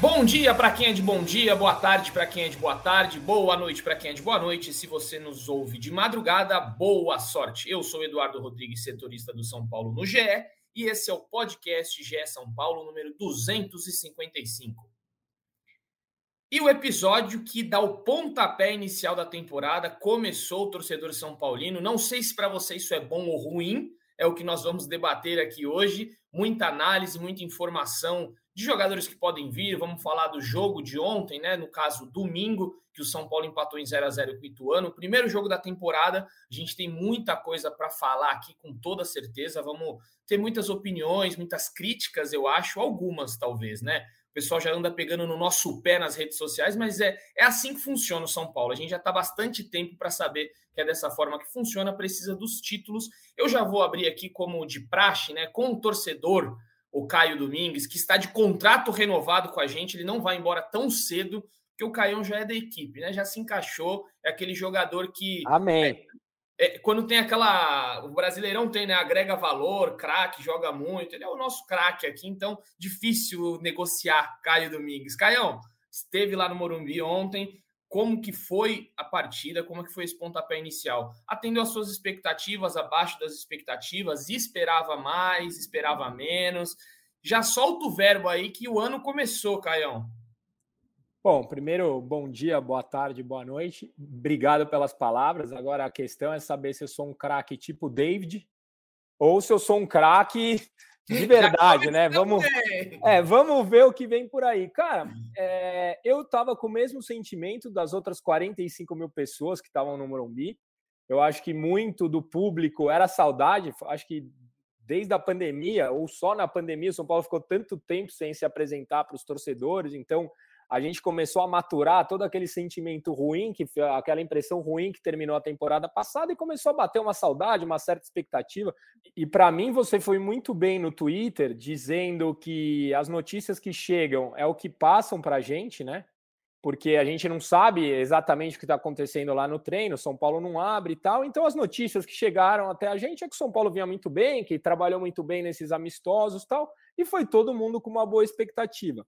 Bom dia para quem é de bom dia, boa tarde para quem é de boa tarde, boa noite para quem é de boa noite. Se você nos ouve de madrugada, boa sorte. Eu sou Eduardo Rodrigues, setorista do São Paulo no GE, e esse é o podcast GE São Paulo número 255. E o episódio que dá o pontapé inicial da temporada começou o torcedor São Paulino. Não sei se para você isso é bom ou ruim, é o que nós vamos debater aqui hoje. Muita análise, muita informação de jogadores que podem vir. Vamos falar do jogo de ontem, né? No caso, domingo, que o São Paulo empatou em 0 a 0 com o Ituano. O primeiro jogo da temporada. A gente tem muita coisa para falar aqui, com toda certeza. Vamos ter muitas opiniões, muitas críticas, eu acho, algumas talvez, né? O pessoal já anda pegando no nosso pé nas redes sociais, mas é, é assim que funciona o São Paulo. A gente já está bastante tempo para saber que é dessa forma que funciona, precisa dos títulos. Eu já vou abrir aqui como de praxe, né? Com o torcedor o Caio Domingues, que está de contrato renovado com a gente, ele não vai embora tão cedo, porque o Caião já é da equipe, né? Já se encaixou, é aquele jogador que. Amém. É, é, quando tem aquela. O Brasileirão tem, né? Agrega valor, craque, joga muito. Ele é o nosso craque aqui, então difícil negociar Caio Domingues. Caião, esteve lá no Morumbi ontem, como que foi a partida, como que foi esse pontapé inicial? Atendeu às suas expectativas, abaixo das expectativas, esperava mais, esperava menos? Já solta o verbo aí que o ano começou, Caião. Bom, primeiro, bom dia, boa tarde, boa noite. Obrigado pelas palavras. Agora a questão é saber se eu sou um craque tipo David ou se eu sou um craque de verdade, né? Vamos, é, vamos ver o que vem por aí. Cara, é, eu tava com o mesmo sentimento das outras 45 mil pessoas que estavam no Morumbi. Eu acho que muito do público era saudade. Acho que desde a pandemia, ou só na pandemia, o São Paulo ficou tanto tempo sem se apresentar para os torcedores. Então, a gente começou a maturar todo aquele sentimento ruim, que aquela impressão ruim que terminou a temporada passada e começou a bater uma saudade, uma certa expectativa. E para mim você foi muito bem no Twitter dizendo que as notícias que chegam é o que passam para a gente, né? Porque a gente não sabe exatamente o que está acontecendo lá no treino, São Paulo não abre e tal. Então, as notícias que chegaram até a gente é que São Paulo vinha muito bem, que trabalhou muito bem nesses amistosos e tal, e foi todo mundo com uma boa expectativa.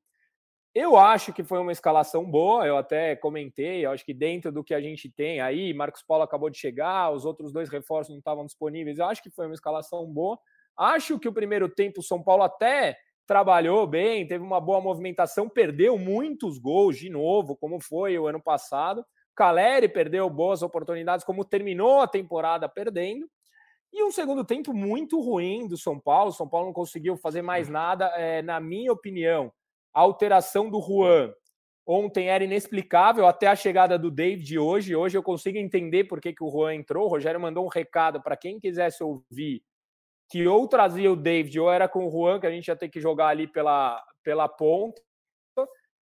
Eu acho que foi uma escalação boa, eu até comentei, eu acho que dentro do que a gente tem aí, Marcos Paulo acabou de chegar, os outros dois reforços não estavam disponíveis, eu acho que foi uma escalação boa. Acho que o primeiro tempo o São Paulo até trabalhou bem, teve uma boa movimentação, perdeu muitos gols de novo, como foi o ano passado. Caleri perdeu boas oportunidades, como terminou a temporada perdendo. E um segundo tempo muito ruim do São Paulo. São Paulo não conseguiu fazer mais nada, é, na minha opinião a alteração do Juan ontem era inexplicável até a chegada do David hoje. Hoje eu consigo entender por que, que o Juan entrou. O Rogério mandou um recado para quem quisesse ouvir que ou trazia o David ou era com o Juan, que a gente ia ter que jogar ali pela, pela ponta.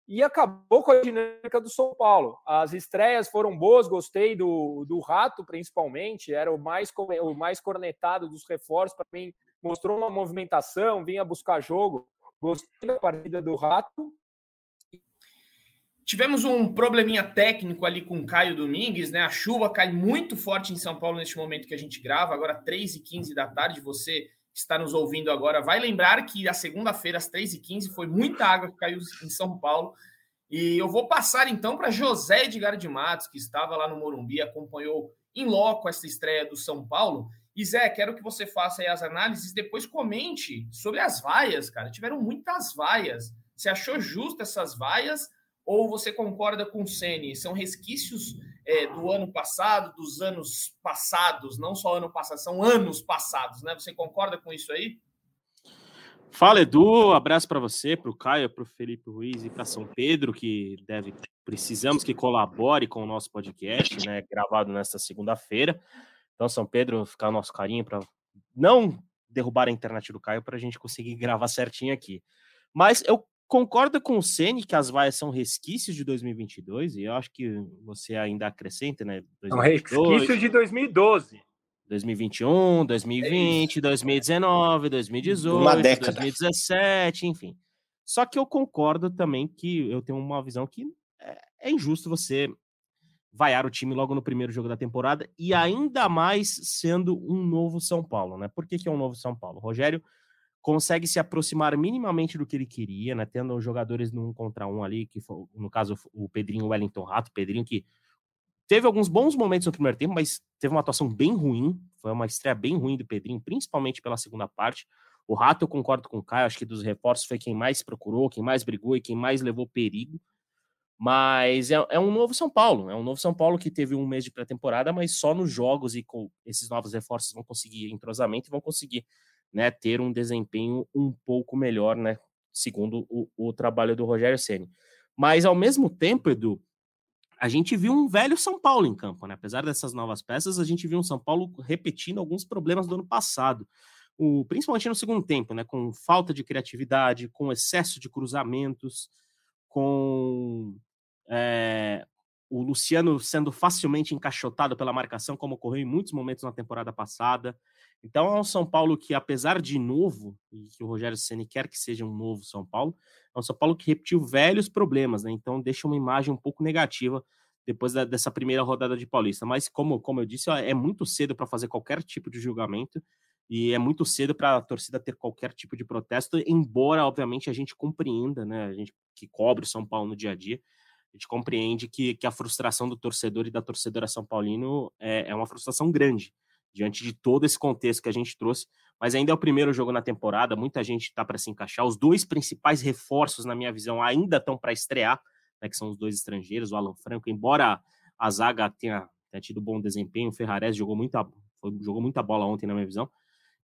E acabou com a dinâmica do São Paulo. As estreias foram boas, gostei do, do Rato, principalmente, era o mais, o mais cornetado dos reforços. Para mim, mostrou uma movimentação, vinha buscar jogo. Gostei da partida do Rato. Tivemos um probleminha técnico ali com o Caio Domingues, né? A chuva cai muito forte em São Paulo neste momento que a gente grava, agora 3h15 da tarde. Você que está nos ouvindo agora vai lembrar que a segunda-feira, às 3h15, foi muita água que caiu em São Paulo. E eu vou passar então para José Edgar de Matos, que estava lá no Morumbi, acompanhou em loco essa estreia do São Paulo. E Zé, quero que você faça aí as análises, depois comente sobre as vaias, cara. Tiveram muitas vaias. Você achou justo essas vaias ou você concorda com o Ceni? São resquícios é, do ano passado, dos anos passados, não só ano passado, são anos passados, né? Você concorda com isso aí? Fala, Edu. Abraço para você, para o Caio, para o Felipe Ruiz e para São Pedro, que deve precisamos que colabore com o nosso podcast, né? Gravado nesta segunda-feira. Então, São Pedro, ficar o nosso carinho para não derrubar a internet do Caio para a gente conseguir gravar certinho aqui. Mas eu concordo com o Ceni que as vaias são resquícios de 2022 e eu acho que você ainda acrescenta, né? 2022, são resquícios de 2012. 2021, 2020, é 2019, 2018, Uma década. 2017, enfim. Só que eu concordo também que eu tenho uma visão que é, é injusto você vaiar o time logo no primeiro jogo da temporada e ainda mais sendo um novo São Paulo, né? Por que, que é um novo São Paulo? O Rogério consegue se aproximar minimamente do que ele queria, né? Tendo jogadores no um contra um ali, que foi, no caso o Pedrinho Wellington Rato, Pedrinho que Teve alguns bons momentos no primeiro tempo, mas teve uma atuação bem ruim. Foi uma estreia bem ruim do Pedrinho, principalmente pela segunda parte. O Rato, eu concordo com o Caio, acho que dos reforços foi quem mais procurou, quem mais brigou e quem mais levou perigo. Mas é, é um novo São Paulo. É um novo São Paulo que teve um mês de pré-temporada, mas só nos jogos e com esses novos reforços vão conseguir entrosamento e vão conseguir né, ter um desempenho um pouco melhor, né? Segundo o, o trabalho do Rogério Ceni. Mas ao mesmo tempo, Edu, a gente viu um velho São Paulo em campo, né? Apesar dessas novas peças, a gente viu um São Paulo repetindo alguns problemas do ano passado. O, principalmente no segundo tempo, né? Com falta de criatividade, com excesso de cruzamentos, com é, o Luciano sendo facilmente encaixotado pela marcação, como ocorreu em muitos momentos na temporada passada. Então é um São Paulo que, apesar de novo, e que o Rogério Ceni quer que seja um novo São Paulo, é um São Paulo que repetiu velhos problemas, né? Então deixa uma imagem um pouco negativa depois da, dessa primeira rodada de Paulista. Mas, como, como eu disse, é muito cedo para fazer qualquer tipo de julgamento e é muito cedo para a torcida ter qualquer tipo de protesto, embora, obviamente, a gente compreenda, né? A gente que cobre o São Paulo no dia a dia, a gente compreende que, que a frustração do torcedor e da torcedora São Paulino é, é uma frustração grande diante de todo esse contexto que a gente trouxe. Mas ainda é o primeiro jogo na temporada, muita gente está para se encaixar. Os dois principais reforços, na minha visão, ainda estão para estrear, né, que são os dois estrangeiros, o Alan Franco, embora a zaga tenha, tenha tido bom desempenho, o Ferrares jogou muita, foi, jogou muita bola ontem, na minha visão.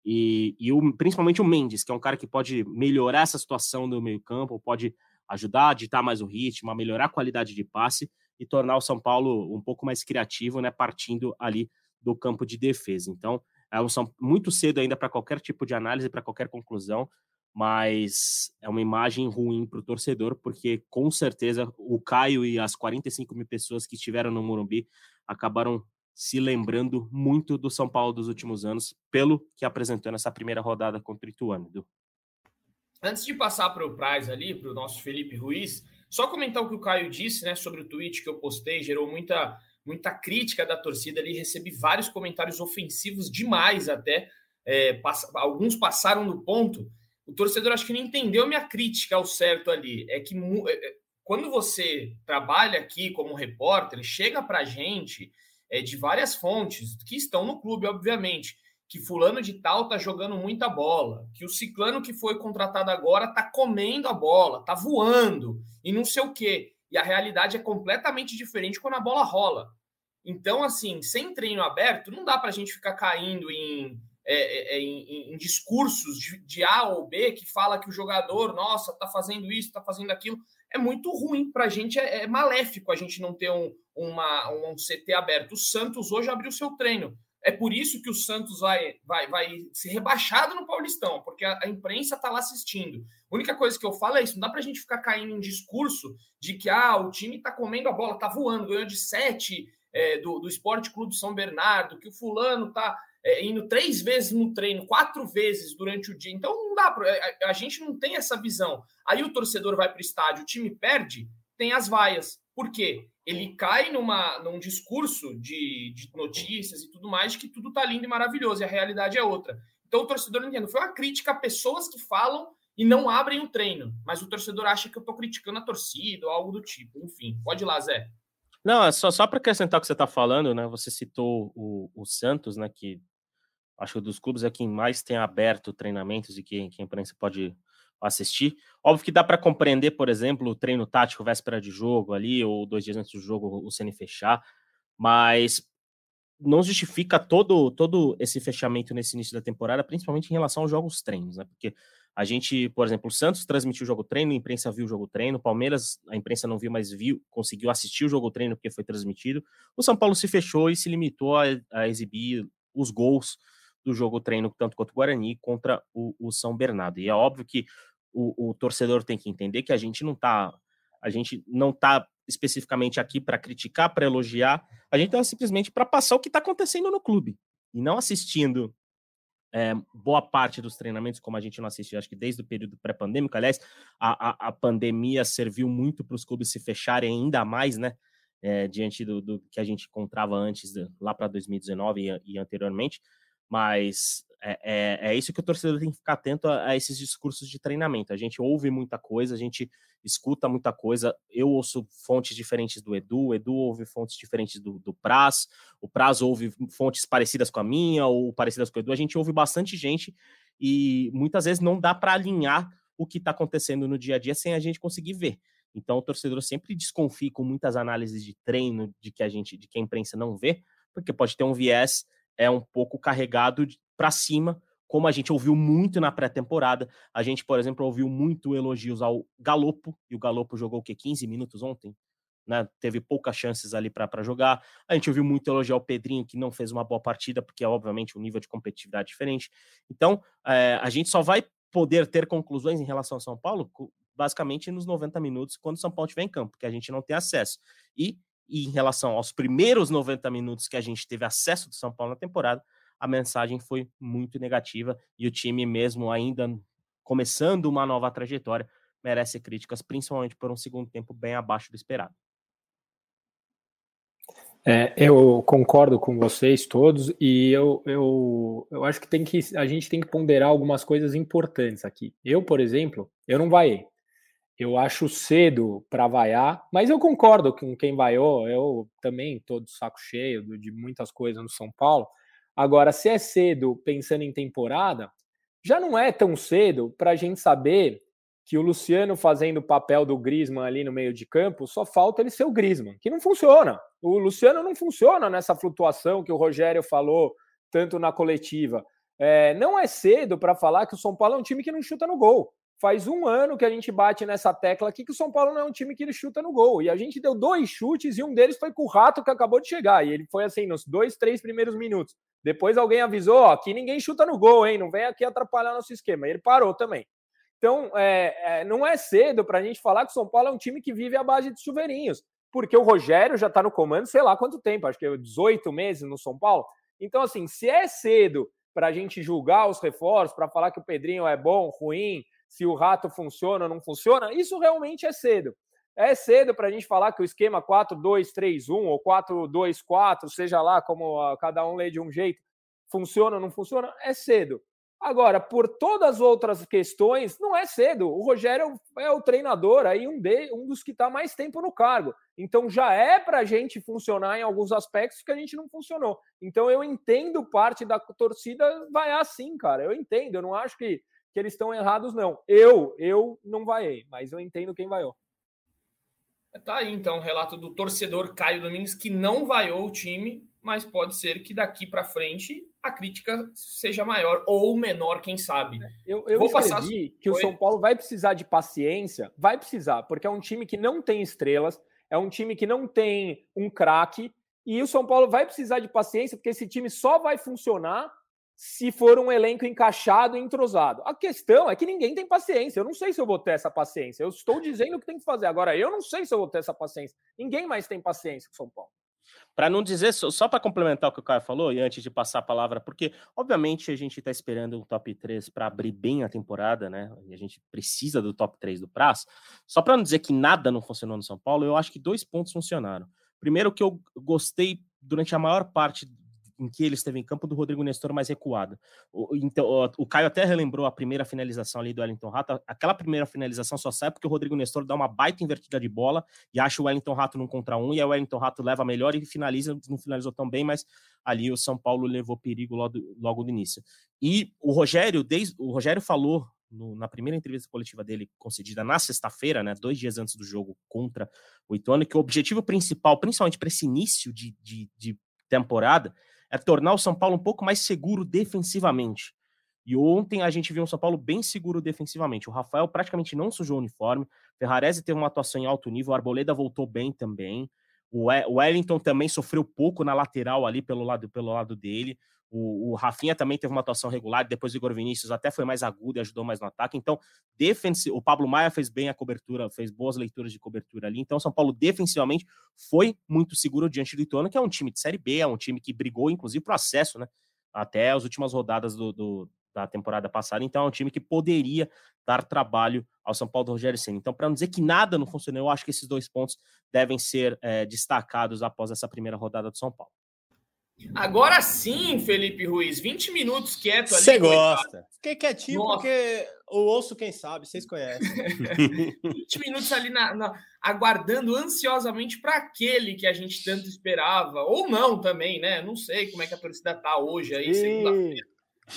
E, e o, principalmente o Mendes, que é um cara que pode melhorar essa situação do meio-campo, pode ajudar a ditar mais o ritmo, a melhorar a qualidade de passe e tornar o São Paulo um pouco mais criativo, né, partindo ali do campo de defesa. Então, é um, são muito cedo ainda para qualquer tipo de análise, para qualquer conclusão, mas é uma imagem ruim para o torcedor, porque com certeza o Caio e as 45 mil pessoas que estiveram no Morumbi acabaram se lembrando muito do São Paulo dos últimos anos, pelo que apresentou nessa primeira rodada contra o Ituano. Antes de passar para o Praz ali, para o nosso Felipe Ruiz, só comentar o que o Caio disse né, sobre o tweet que eu postei, gerou muita muita crítica da torcida ali, recebi vários comentários ofensivos demais até. É, pass alguns passaram do ponto. O torcedor acho que não entendeu minha crítica ao certo ali. É que é, é, quando você trabalha aqui como repórter, chega para a gente é, de várias fontes que estão no clube, obviamente, que fulano de tal tá jogando muita bola, que o ciclano que foi contratado agora tá comendo a bola, tá voando e não sei o quê. E a realidade é completamente diferente quando a bola rola. Então, assim, sem treino aberto, não dá para a gente ficar caindo em, é, é, é, em, em discursos de, de, A ou B que fala que o jogador, nossa, tá fazendo isso, tá fazendo aquilo. É muito ruim para a gente, é, é, maléfico a gente não ter um, uma, um CT aberto. O Santos hoje abriu seu treino. É por isso que o Santos vai, vai, vai ser rebaixado no Paulistão, porque a, a imprensa está lá assistindo. A única coisa que eu falo é isso: não dá para a gente ficar caindo em discurso de que ah, o time está comendo a bola, está voando, ganhou de sete é, do, do Esporte Clube São Bernardo, que o fulano está é, indo três vezes no treino, quatro vezes durante o dia. Então não dá para. É, a, a, gente não tem essa visão. Aí o torcedor vai para o estádio, o time perde, tem as vaias. Por quê? Ele cai numa, num discurso de, de notícias e tudo mais que tudo tá lindo e maravilhoso e a realidade é outra. Então o torcedor não entende. Foi uma crítica a pessoas que falam e não abrem o treino, mas o torcedor acha que eu tô criticando a torcida ou algo do tipo. Enfim, pode ir lá, Zé. Não, é só, só para acrescentar o que você está falando, né? Você citou o, o Santos, né? Que acho que dos clubes é quem mais tem aberto treinamentos e que, que a imprensa pode assistir. Óbvio que dá para compreender, por exemplo, o treino tático véspera de jogo ali, ou dois dias antes do jogo o CN fechar, mas não justifica todo, todo esse fechamento nesse início da temporada, principalmente em relação aos jogos treinos, né? Porque A gente, por exemplo, o Santos transmitiu o jogo treino, a imprensa viu o jogo treino, Palmeiras, a imprensa não viu, mas viu, conseguiu assistir o jogo treino porque foi transmitido. O São Paulo se fechou e se limitou a, a exibir os gols do jogo treino, tanto quanto o Guarani, contra o, o São Bernardo. E é óbvio que o, o, torcedor tem que entender que a gente não tá, a gente não tá especificamente aqui para criticar, para elogiar, a gente tá simplesmente para passar o que está acontecendo no clube e não assistindo é, boa parte dos treinamentos, como a gente não assistiu, acho que desde o período pré-pandêmico. Aliás, a, a, a, pandemia serviu muito para os clubes se fecharem ainda mais, né? É, diante do, do, que a gente encontrava antes, lá para 2019 e, e, anteriormente. Mas é, é, é, isso que o torcedor tem que ficar atento a, a, esses discursos de treinamento. A gente ouve muita coisa, a gente escuta muita coisa. Eu ouço fontes diferentes do Edu, o Edu ouve fontes diferentes do, do Praz, o Praz ouve fontes parecidas com a minha ou parecidas com o Edu. A gente ouve bastante gente e muitas vezes não dá para alinhar o que está acontecendo no dia a dia sem a gente conseguir ver. Então o torcedor sempre desconfia com muitas análises de treino de que a gente, de que a imprensa não vê, porque pode ter um viés é um pouco carregado para cima, como a gente ouviu muito na pré-temporada. A gente, por exemplo, ouviu muito elogios ao Galopo, e o Galopo jogou o quê? 15 minutos ontem? Né? Teve poucas chances ali para jogar. A gente ouviu muito elogio ao Pedrinho, que não fez uma boa partida, porque, obviamente, o nível de competitividade é diferente. Então, é, a gente só vai poder ter conclusões em relação ao São Paulo, basicamente nos 90 minutos, quando o São Paulo estiver em campo, porque a gente não tem acesso. E, e em relação aos primeiros 90 minutos que a gente teve acesso do São Paulo na temporada, a mensagem foi muito negativa e o time, mesmo ainda começando uma nova trajetória, merece críticas, principalmente por um segundo tempo bem abaixo do esperado. É, eu concordo com vocês todos e eu, eu, eu acho que, tem que a gente tem que ponderar algumas coisas importantes aqui. Eu, por exemplo, eu não vaiei. Eu acho cedo para vaiar, mas eu concordo com quem vaiou. Eu também estou de saco cheio de muitas coisas no São Paulo. Agora, se é cedo pensando em temporada, já não é tão cedo para a gente saber que o Luciano fazendo o papel do Grisman ali no meio de campo, só falta ele ser o Grisman, que não funciona. O Luciano não funciona nessa flutuação que o Rogério falou tanto na coletiva. É, não é cedo para falar que o São Paulo é um time que não chuta no gol. Faz um ano que a gente bate nessa tecla aqui que o São Paulo não é um time que ele chuta no gol. E a gente deu dois chutes e um deles foi com o Rato que acabou de chegar. E ele foi assim nos dois, três primeiros minutos. Depois alguém avisou: ó, aqui ninguém chuta no gol, hein? Não vem aqui atrapalhar nosso esquema. E ele parou também. Então, é, é, não é cedo para a gente falar que o São Paulo é um time que vive à base de chuveirinhos, porque o Rogério já está no comando, sei lá quanto tempo, acho que é 18 meses no São Paulo. Então, assim, se é cedo para a gente julgar os reforços, para falar que o Pedrinho é bom, ruim, se o rato funciona ou não funciona, isso realmente é cedo. É cedo para a gente falar que o esquema 4-2-3-1 ou 4-2-4, seja lá como cada um lê de um jeito, funciona ou não funciona, é cedo. Agora, por todas as outras questões, não é cedo. O Rogério é o treinador, aí um, de, um dos que está mais tempo no cargo. Então já é para a gente funcionar em alguns aspectos que a gente não funcionou. Então eu entendo parte da torcida vai assim, cara. Eu entendo. Eu não acho que, que eles estão errados, não. Eu, eu não vaiei, mas eu entendo quem vaiou. Tá aí então o relato do torcedor Caio Domingos que não vaiou o time, mas pode ser que daqui para frente a crítica seja maior ou menor, quem sabe. Eu, eu Vou passar que o São Paulo vai precisar de paciência, vai precisar, porque é um time que não tem estrelas, é um time que não tem um craque, e o São Paulo vai precisar de paciência, porque esse time só vai funcionar se for um elenco encaixado e entrosado. A questão é que ninguém tem paciência. Eu não sei se eu vou ter essa paciência. Eu estou dizendo o que tem que fazer. Agora, eu não sei se eu vou ter essa paciência. Ninguém mais tem paciência com o São Paulo. Para não dizer, só para complementar o que o Caio falou, e antes de passar a palavra, porque obviamente a gente está esperando um top 3 para abrir bem a temporada, né? E a gente precisa do top 3 do prazo. Só para não dizer que nada não funcionou no São Paulo, eu acho que dois pontos funcionaram. Primeiro, que eu gostei durante a maior parte em que ele esteve em campo do Rodrigo Nestor mais recuado. O, então, o, o Caio até relembrou a primeira finalização ali do Wellington Rato. Aquela primeira finalização só sai porque o Rodrigo Nestor dá uma baita invertida de bola e acha o Wellington Rato num contra um, e o Wellington Rato leva melhor e finaliza, não finalizou tão bem, mas ali o São Paulo levou perigo logo, logo no início. E o Rogério, desde, o Rogério falou no, na primeira entrevista coletiva dele, concedida na sexta-feira, né, dois dias antes do jogo contra o Ituano, que o objetivo principal, principalmente para esse início de, de, de temporada, é tornar o São Paulo um pouco mais seguro defensivamente. E ontem a gente viu um São Paulo bem seguro defensivamente. O Rafael praticamente não sujou o uniforme. Ferrarese teve uma atuação em alto nível. O Arboleda voltou bem também. O Wellington também sofreu pouco na lateral ali pelo lado, pelo lado dele. O, o Rafinha também teve uma atuação regular, depois o Igor Vinícius até foi mais agudo e ajudou mais no ataque. Então, defensi o Pablo Maia fez bem a cobertura, fez boas leituras de cobertura ali. Então, São Paulo defensivamente foi muito seguro diante do Ituano, que é um time de Série B, é um time que brigou, inclusive, para o acesso, né? Até as últimas rodadas do, do, da temporada passada. Então, é um time que poderia dar trabalho ao São Paulo do Rogério Senna. Então, para não dizer que nada não funcionou, eu acho que esses dois pontos devem ser é, destacados após essa primeira rodada do São Paulo. Agora sim, Felipe Ruiz, 20 minutos quieto ali. Você gosta. Fiquei quietinho Nossa. porque o ouço, quem sabe, vocês conhecem. 20 minutos ali na, na, aguardando ansiosamente para aquele que a gente tanto esperava, ou não também, né? Não sei como é que a torcida tá hoje aí, segunda-feira.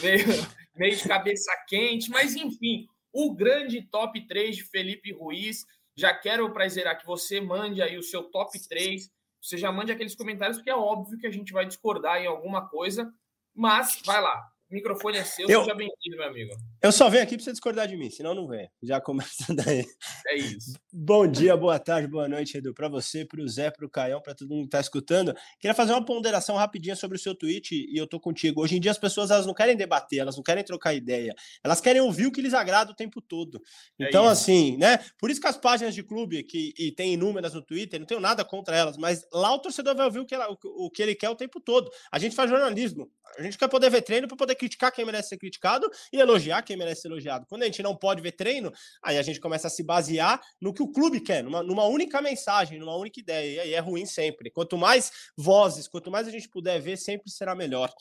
Meio, meio de cabeça quente, mas enfim, o grande top 3 de Felipe Ruiz. Já quero prazerar que você mande aí o seu top 3 você já mande aqueles comentários, porque é óbvio que a gente vai discordar em alguma coisa, mas vai lá. O microfone é seu, eu, seja bem-vindo, meu amigo. Eu só venho aqui para você discordar de mim, senão não vem. Já começa daí. É isso. Bom dia, boa tarde, boa noite, Edu. Para você, para o Zé, para o Caião, para todo mundo que está escutando. Queria fazer uma ponderação rapidinha sobre o seu tweet e eu tô contigo. Hoje em dia as pessoas elas não querem debater, elas não querem trocar ideia. Elas querem ouvir o que lhes agrada o tempo todo. É então, é assim, né? Por isso que as páginas de clube, que e tem inúmeras no Twitter, não tenho nada contra elas, mas lá o torcedor vai ouvir o que, ela, o que ele quer o tempo todo. A gente faz jornalismo. A gente quer poder ver treino para poder criticar quem merece ser criticado e elogiar quem merece ser elogiado. Quando a gente não pode ver treino, aí a gente começa a se basear no que o clube quer, numa, numa única mensagem, numa única ideia. E aí é ruim sempre. Quanto mais vozes, quanto mais a gente puder ver, sempre será melhor.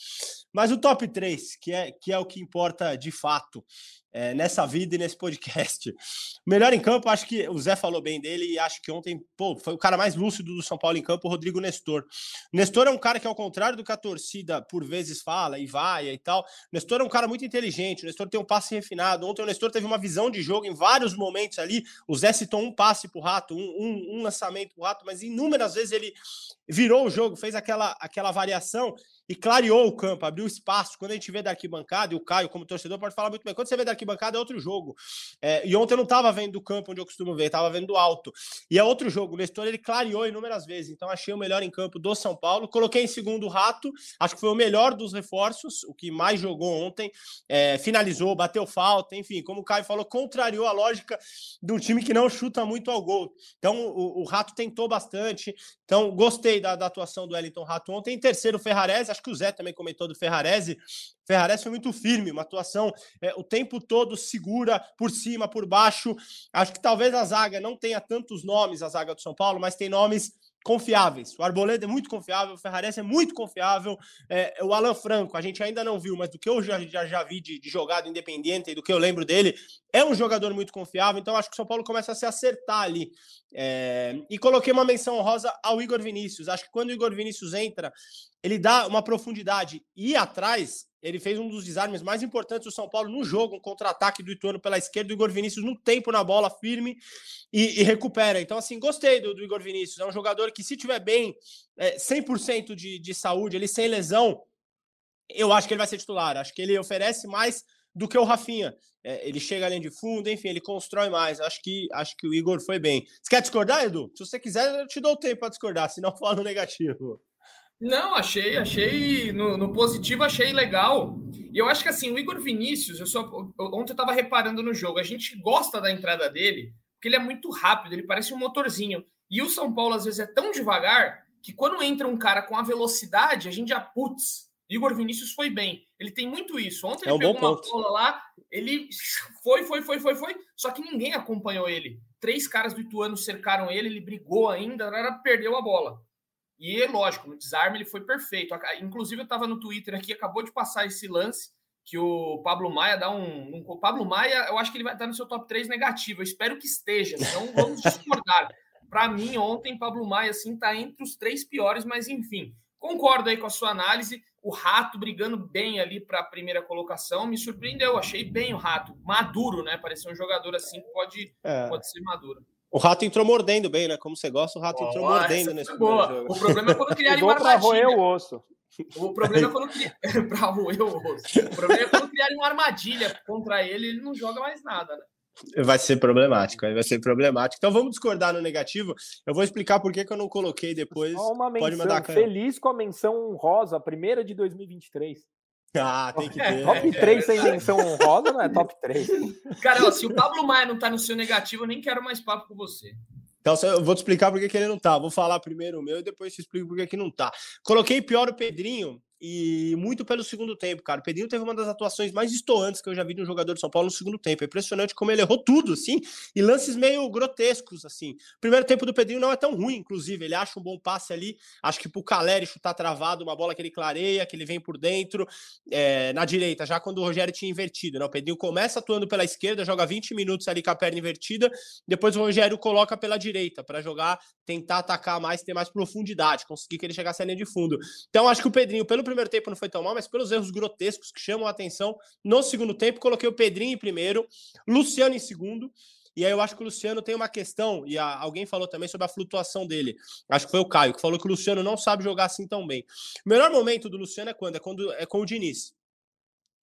Mas o top 3, que é, que é o que importa de fato, é, nessa vida e nesse podcast. Melhor em campo, acho que o Zé falou bem dele e acho que ontem pô, foi o cara mais lúcido do São Paulo em campo, o Rodrigo Nestor. Nestor é um cara que, ao contrário do que a torcida por vezes fala e vai e tal, Nestor é um cara muito inteligente, o Nestor tem um passe refinado. Ontem o Nestor teve uma visão de jogo em vários momentos ali. O Zé citou um passe pro Rato, um, um, um lançamento pro Rato, mas inúmeras vezes ele virou o jogo, fez aquela, aquela variação e clareou o campo, abriu espaço. Quando a gente vê da arquibancada, e o Caio, como torcedor, pode falar muito bem. Quando você vê da arquibancada, é outro jogo. É, e ontem eu não estava vendo do campo onde eu costumo ver, estava vendo do alto. E é outro jogo. O Nestor ele clareou inúmeras vezes. Então achei o melhor em campo do São Paulo. Coloquei em segundo o Rato, acho que foi o melhor dos reforços, o que mais jogou ontem. É, finalizou, bateu falta, enfim, como o Caio falou, contrariou a lógica de um time que não chuta muito ao gol. Então o, o Rato tentou bastante. Então gostei da, da atuação do Wellington Rato ontem. Em terceiro, Ferrarese acho que o Zé também comentou do Ferrarese. Ferrarese foi muito firme, uma atuação é, o tempo todo segura, por cima, por baixo. Acho que talvez a zaga não tenha tantos nomes, a zaga do São Paulo, mas tem nomes confiáveis. O Arboleda é muito confiável, o Ferrarese é muito confiável. É, o Alan Franco, a gente ainda não viu, mas do que eu já, já, já vi de, de jogada independente e do que eu lembro dele, é um jogador muito confiável. Então acho que o São Paulo começa a se acertar ali. É, e coloquei uma menção honrosa ao Igor Vinícius. Acho que quando o Igor Vinícius entra, ele dá uma profundidade e atrás ele fez um dos desarmes mais importantes do São Paulo no jogo, um contra-ataque do Ituano pela esquerda, o Igor Vinícius no tempo na bola, firme e, e recupera. Então, assim, gostei do, do, Igor Vinícius. É um jogador que, se tiver bem, é, 100% de, de saúde, ele sem lesão, eu acho que ele vai ser titular. Acho que ele oferece mais do que o Rafinha. É, ele chega além de fundo, enfim, ele constrói mais. Acho que acho que o Igor foi bem. Você quer discordar, Edu? Se você quiser, eu te dou tempo para discordar, senão eu falo negativo. Não, achei, achei no, no, positivo, achei legal. E eu acho que assim, o Igor Vinícius, eu só ontem eu estava reparando no jogo, a gente gosta da entrada dele, porque ele é muito rápido, ele parece um motorzinho. E o São Paulo às vezes é tão devagar que quando entra um cara com a velocidade, a gente já putz, Igor Vinícius foi bem. Ele tem muito isso. Ontem é ele um pegou uma bola lá, ele foi, foi, foi, foi, foi, só que ninguém acompanhou ele. Três caras do Ituano cercaram ele, ele brigou ainda, perdeu a bola. E lógico, no desarme ele foi perfeito. Inclusive, eu estava no Twitter aqui, acabou de passar esse lance que o Pablo Maia dá um. um o Pablo Maia, eu acho que ele vai estar no seu top 3 negativo. Eu espero que esteja, então vamos discordar. Para mim, ontem, Pablo Maia assim, está entre os três piores, mas enfim. Concordo aí com a sua análise. O Rato brigando bem ali para a primeira colocação me surpreendeu. Achei bem o Rato. Maduro, né? Parecia um jogador assim que pode, é. pode ser maduro. O rato entrou mordendo bem, né? Como você gosta, o rato oh, entrou mordendo nesse boa. jogo. O problema é quando criarem uma armadilha. roer o osso. O problema é quando para o O problema é quando criarem uma armadilha contra ele, ele não joga mais nada, né? Vai ser problemático, vai ser problemático. Então vamos discordar no negativo. Eu vou explicar por que, que eu não coloquei depois. Só uma menção, Pode mandar feliz com a menção rosa, a primeira de 2023. Ah, tem que ter. top 3 sem menção honrosa não é top 3. Cara, ó, se o Pablo Maia não tá no seu negativo, eu nem quero mais papo com você. Então, eu vou te explicar por que ele não tá. Vou falar primeiro o meu e depois te explico por que não tá. Coloquei pior o Pedrinho, e muito pelo segundo tempo, cara. O Pedrinho teve uma das atuações mais estoantes que eu já vi de um jogador de São Paulo no segundo tempo. É impressionante como ele errou tudo, assim, e lances meio grotescos, assim. O primeiro tempo do Pedrinho não é tão ruim, inclusive. Ele acha um bom passe ali. Acho que pro Caleri chutar travado, uma bola que ele clareia, que ele vem por dentro, é, na direita, já quando o Rogério tinha invertido, né? O Pedrinho começa atuando pela esquerda, joga 20 minutos ali com a perna invertida, depois o Rogério coloca pela direita para jogar, tentar atacar mais, ter mais profundidade, conseguir que ele chegasse à linha de fundo. Então, acho que o Pedrinho, pelo primeiro tempo não foi tão mal, mas pelos erros grotescos que chamam a atenção no segundo tempo, coloquei o Pedrinho em primeiro, Luciano em segundo. E aí eu acho que o Luciano tem uma questão, e a, alguém falou também sobre a flutuação dele. Acho que foi o Caio, que falou que o Luciano não sabe jogar assim tão bem. O melhor momento do Luciano é quando? É quando é com o Diniz.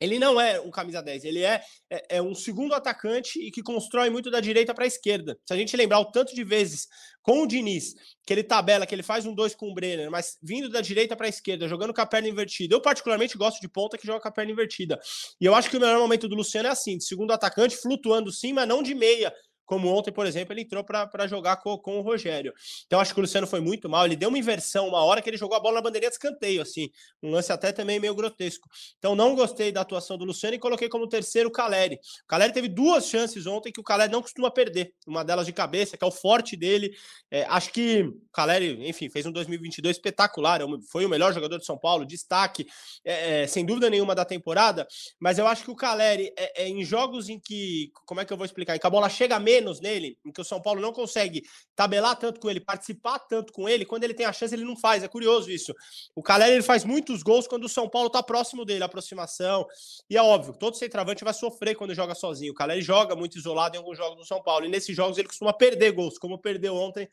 Ele não é um camisa 10, ele é, é, é, um segundo atacante e que constrói muito da direita para a esquerda. Se a gente lembrar o tanto de vezes com o Diniz, que ele tabela, que ele faz um dois com o Brenner, mas vindo da direita para a esquerda, jogando com a perna invertida. Eu, particularmente, gosto de ponta que joga com a perna invertida. E eu acho que o melhor momento do Luciano é assim: de segundo atacante, flutuando sim, mas não de meia, como ontem, por exemplo, ele entrou para jogar com, com, o Rogério. Então, acho que o Luciano foi muito mal. Ele deu uma inversão uma hora que ele jogou a bola na bandeirinha de escanteio, assim. Um lance até também meio grotesco. Então, não gostei da atuação do Luciano e coloquei como terceiro o Caleri. O Caleri teve duas chances ontem que o Caleri não costuma perder. Uma delas de cabeça, que é o forte dele. É, acho que o Caleri, enfim, fez um 2022 espetacular. É foi o melhor jogador de São Paulo, destaque, é, é, sem dúvida nenhuma, da temporada. Mas eu acho que o Caleri, é, é, em jogos em que, como é que eu vou explicar? Em que a bola chega mesmo menos nele, em que o São Paulo não consegue tabelar tanto com ele, participar tanto com ele, quando ele tem a chance, ele não faz. É curioso isso. O Caleri ele faz muitos gols quando o São Paulo tá próximo dele, aproximação. E é óbvio, todo centroavante vai sofrer quando joga sozinho. O Caleri joga muito isolado em alguns jogos do São Paulo. E nesses jogos ele costuma perder gols, como perdeu ontem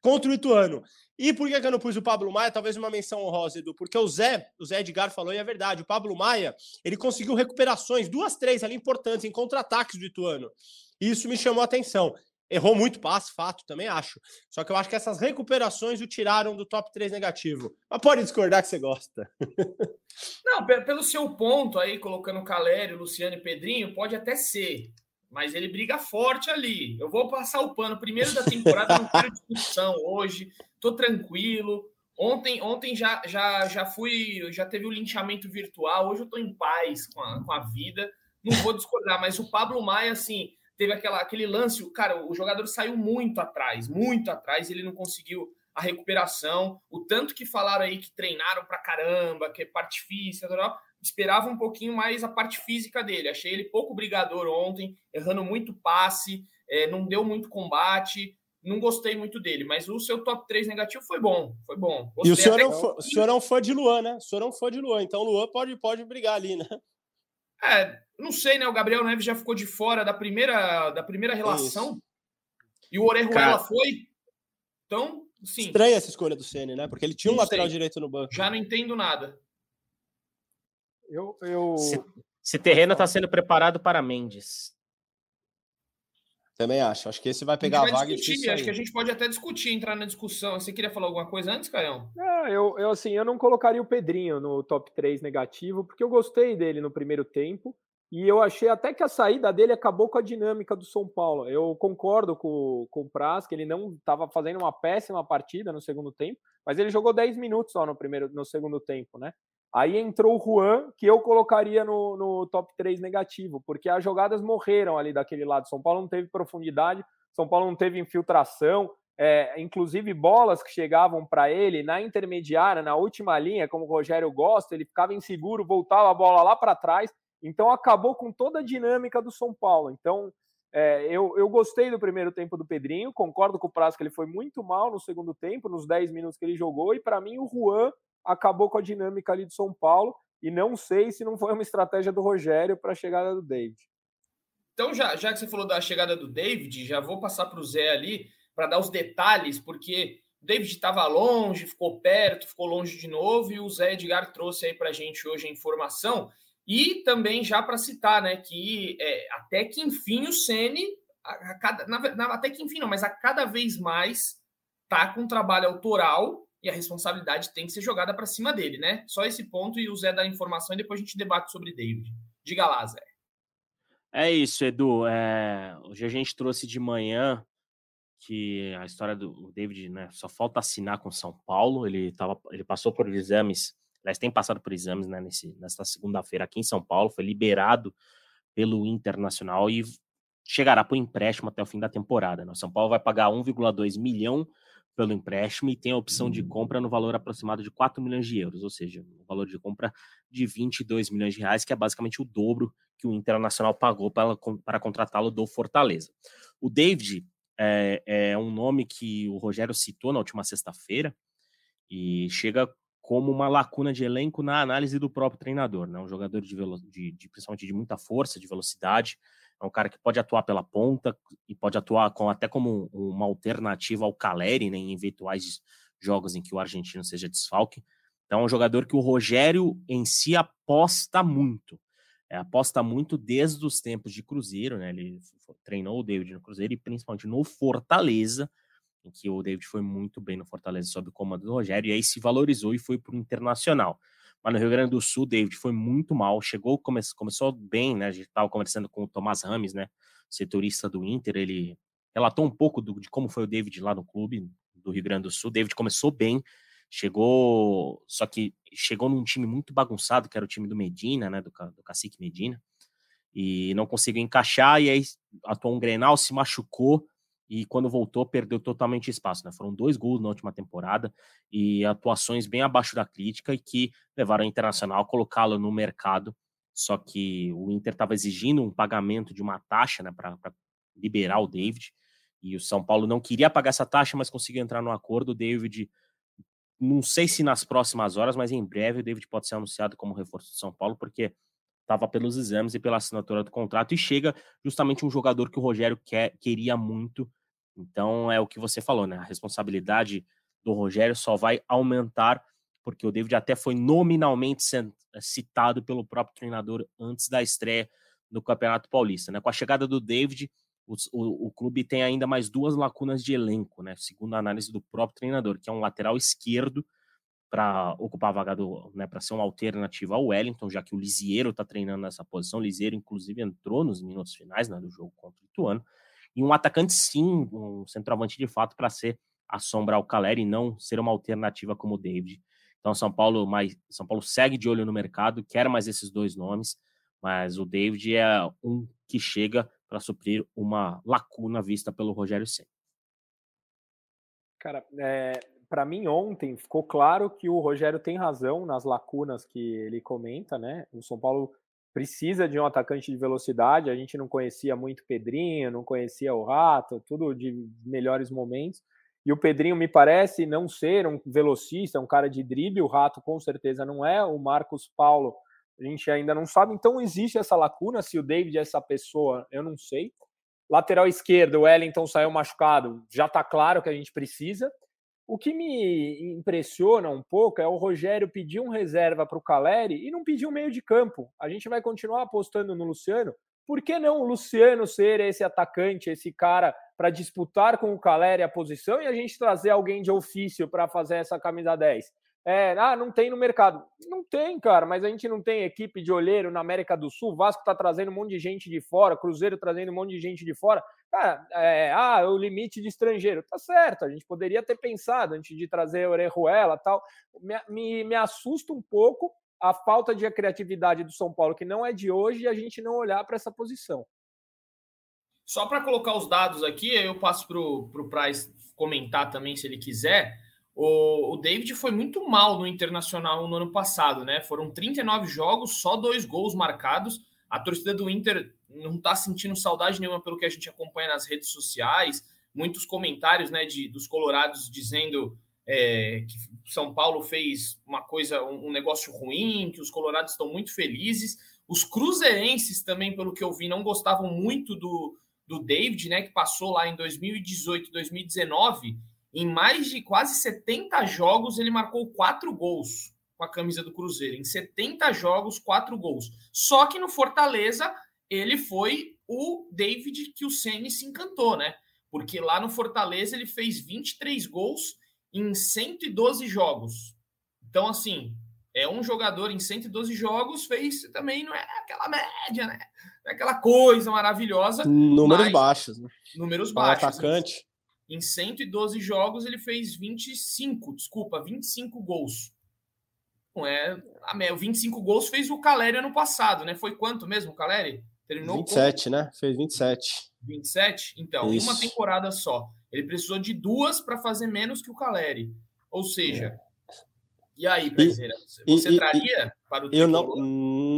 contra o Ituano. E por que, eu não pus o Pablo Maia? Talvez uma menção honrosa, Edu, porque o Zé, o Zé Edgar falou, e é verdade, o Pablo Maia, ele conseguiu recuperações, duas, três ali importantes, em contra-ataques do Ituano. Isso me chamou a atenção. Errou muito passe, fato, também acho. Só que eu acho que essas recuperações o tiraram do top 3 negativo. Mas pode discordar que você gosta. Não, pelo seu ponto aí, colocando Calério, Luciano e Pedrinho, pode até ser. Mas ele briga forte ali. Eu vou passar o pano. Primeiro da temporada, não quero discussão hoje. Tô tranquilo. Ontem, ontem já, já, já fui, já teve o linchamento virtual. Hoje eu tô em paz com a, com a vida. Não vou discordar, mas o Pablo Maia, assim, teve aquela, aquele lance, cara, o jogador saiu muito atrás, muito atrás, ele não conseguiu a recuperação, o tanto que falaram aí que treinaram pra caramba, que é parte física, esperava um pouquinho mais a parte física dele. Achei ele pouco brigador ontem, errando muito passe, é, não deu muito combate. Não gostei muito dele, mas o seu top 3 negativo foi bom. Foi bom. Gostei e o senhor, é um fã, o senhor é um fã de Luan, né? O senhor é um fã de Luan, então o Luan pode, pode brigar ali, né? É, não sei, né? O Gabriel Neves já ficou de fora da primeira, da primeira relação. Isso. E o Orejuela foi. Então, sim. Estranha essa escolha do Ceni, né? Porque ele tinha não um sei. lateral direito no banco. Já não entendo nada. Eu, eu... Esse, esse terreno está sendo preparado para Mendes. Também acho. Acho que esse vai pegar a, a vaga discutir, Acho que a gente pode até discutir, entrar na discussão. Você queria falar alguma coisa antes, Caião? Não, eu, eu assim, eu não colocaria o Pedrinho no top 3 negativo, porque eu gostei dele no primeiro tempo. E eu achei até que a saída dele acabou com a dinâmica do São Paulo. Eu concordo com, com o Praz, que ele não estava fazendo uma péssima partida no segundo tempo, mas ele jogou 10 minutos só no, primeiro, no segundo tempo, né? Aí entrou o Juan, que eu colocaria no, no top 3 negativo, porque as jogadas morreram ali daquele lado. São Paulo não teve profundidade, São Paulo não teve infiltração, é, inclusive bolas que chegavam para ele na intermediária, na última linha, como o Rogério gosta, ele ficava inseguro, voltava a bola lá para trás. Então acabou com toda a dinâmica do São Paulo. Então é, eu, eu gostei do primeiro tempo do Pedrinho, concordo com o Prazo que ele foi muito mal no segundo tempo, nos 10 minutos que ele jogou, e para mim o Juan acabou com a dinâmica ali do São Paulo. E não sei se não foi uma estratégia do Rogério para a chegada do David. Então, já, já que você falou da chegada do David, já vou passar para o Zé ali para dar os detalhes, porque O David estava longe, ficou perto, ficou longe de novo, e o Zé Edgar trouxe aí para a gente hoje a informação. E também já para citar, né, que é, até que enfim o Ceni, até que enfim não, mas a cada vez mais tá com trabalho autoral e a responsabilidade tem que ser jogada para cima dele, né? Só esse ponto e o Zé dá informação e depois a gente debate sobre David. Diga lá, Zé. É isso, Edu. É... Hoje a gente trouxe de manhã que a história do David, né, só falta assinar com São Paulo. Ele tava, ele passou por exames, aliás, tem passado por exames, né, nesse, nesta segunda-feira aqui em São Paulo, foi liberado pelo Internacional e chegará para o empréstimo até o fim da temporada. Né? São Paulo vai pagar 1,2 milhão pelo empréstimo e tem a opção de compra no valor aproximado de 4 milhões de euros, ou seja, um valor de compra de 22 milhões de reais, que é basicamente o dobro que o Internacional pagou para, para contratá-lo do Fortaleza. O David é, é, um nome que o Rogério citou na última sexta-feira e chega como uma lacuna de elenco na análise do próprio treinador, né? Um jogador de, de, de principalmente de muita força, de velocidade, é um cara que pode atuar pela ponta e pode atuar com, até como uma alternativa ao Caleri, né, em eventuais jogos em que o argentino seja desfalque. Então, é um jogador que o Rogério em si aposta muito. É, aposta muito desde os tempos de Cruzeiro, né? Ele treinou o David no Cruzeiro e principalmente no Fortaleza, em que o David foi muito bem no Fortaleza sob o comando do Rogério, e aí se valorizou e foi para o Internacional. Mas no Rio Grande do Sul, David foi muito mal. Chegou, come, começou bem, né? A gente estava conversando com o Tomás Rames, né? Setorista do Inter. Ele relatou um pouco do, de como foi o David lá no clube do Rio Grande do Sul. David começou bem, chegou, só que chegou num time muito bagunçado, que era o time do Medina, né? Do, do Cacique Medina. E não conseguiu encaixar, e aí atuou um Grenal, se machucou e quando voltou perdeu totalmente espaço. Né? Foram dois gols na última temporada e atuações bem abaixo da crítica e que levaram o Internacional a colocá-lo no mercado. Só que o Inter estava exigindo um pagamento de uma taxa né, para liberar o David e o São Paulo não queria pagar essa taxa, mas conseguiu entrar no acordo. O David, não sei se nas próximas horas, mas em breve o David pode ser anunciado como reforço do São Paulo, porque estava pelos exames e pela assinatura do contrato, e chega justamente um jogador que o Rogério quer, queria muito. Então é o que você falou, né? A responsabilidade do Rogério só vai aumentar, porque o David até foi nominalmente citado pelo próprio treinador antes da estreia no Campeonato Paulista. Né? Com a chegada do David, o, o, o, clube tem ainda mais duas lacunas de elenco, né? Segundo a análise do próprio treinador, que é um lateral esquerdo para ocupar a vaga do, né, para ser uma alternativa ao Wellington, já que o Lisieiro está treinando nessa posição. O Lisieiro, inclusive, entrou nos minutos finais né, do jogo contra o Ituano. E um atacante, sim, um centroavante de fato, para ser a sombra ao Caleri e não ser uma alternativa como o David. Então, São Paulo, mais, São Paulo segue de olho no mercado, quer mais esses dois nomes, mas o David é um que chega para suprir uma lacuna vista pelo Rogério Senna. Cara, é, para mim ontem ficou claro que o Rogério tem razão nas lacunas que ele comenta, né? O São Paulo precisa de um atacante de velocidade. A gente não conhecia muito Pedrinho, não conhecia o Rato, tudo de melhores momentos. E o Pedrinho me parece não ser um velocista, um cara de drible. O Rato com certeza não é. O Marcos Paulo a gente ainda não sabe. Então existe essa lacuna. Se o David é essa pessoa, eu não sei. Lateral esquerdo, o Wellington saiu machucado. Já está claro que a gente precisa. O que me impressiona um pouco é o Rogério pedir um reserva para o Caleri e não pedir um meio de campo. A gente vai continuar apostando no Luciano. Por que não o Luciano ser esse atacante, esse cara para disputar com o Caleri a posição e a gente trazer alguém de ofício para fazer essa camisa 10? É, ah, não tem no mercado. Não tem, cara, mas a gente não tem equipe de olheiro na América do Sul. Vasco está trazendo um monte de gente de fora, Cruzeiro trazendo um monte de gente de fora. Cara, é, ah, o limite de estrangeiro. Tá certo, a gente poderia ter pensado antes de trazer Orejuela tal. Me, me, me assusta um pouco a falta de criatividade do São Paulo, que não é de hoje, e a gente não olhar para essa posição. Só para colocar os dados aqui, eu passo para o Price comentar também, se ele quiser. O, o David foi muito mal no Internacional no ano passado, né? Foram 39 jogos, só dois gols marcados. A torcida do Inter não está sentindo saudade nenhuma pelo que a gente acompanha nas redes sociais. Muitos comentários né, de, dos colorados dizendo é, que São Paulo fez uma coisa, um, um negócio ruim, que os colorados estão muito felizes. Os cruzeirenses também, pelo que eu vi, não gostavam muito do, do David, né? Que passou lá em 2018, 2019 Em mais de quase 70 jogos, ele marcou quatro gols com a camisa do Cruzeiro. Em 70 jogos, quatro gols. Só que no Fortaleza, ele foi o David que o Ceni se encantou, né? Porque lá no Fortaleza ele fez 23 gols em 112 jogos. Então, assim, é um jogador em 112 jogos, fez também, não é aquela média, né? Não é aquela coisa maravilhosa. Números baixos, né? Números baixos. atacante. Em 112 jogos, ele fez 25, desculpa, 25 gols. Não é. O 25 gols fez o Caleri ano passado, né? Foi quanto mesmo, o Caleri? Terminou 27, com... né? Fez 27. 27? Então, Isso. uma temporada só. Ele precisou de duas para fazer menos que o Caleri. Ou seja, é. e aí, Brasileira? Você e, traria e, para o Eu não,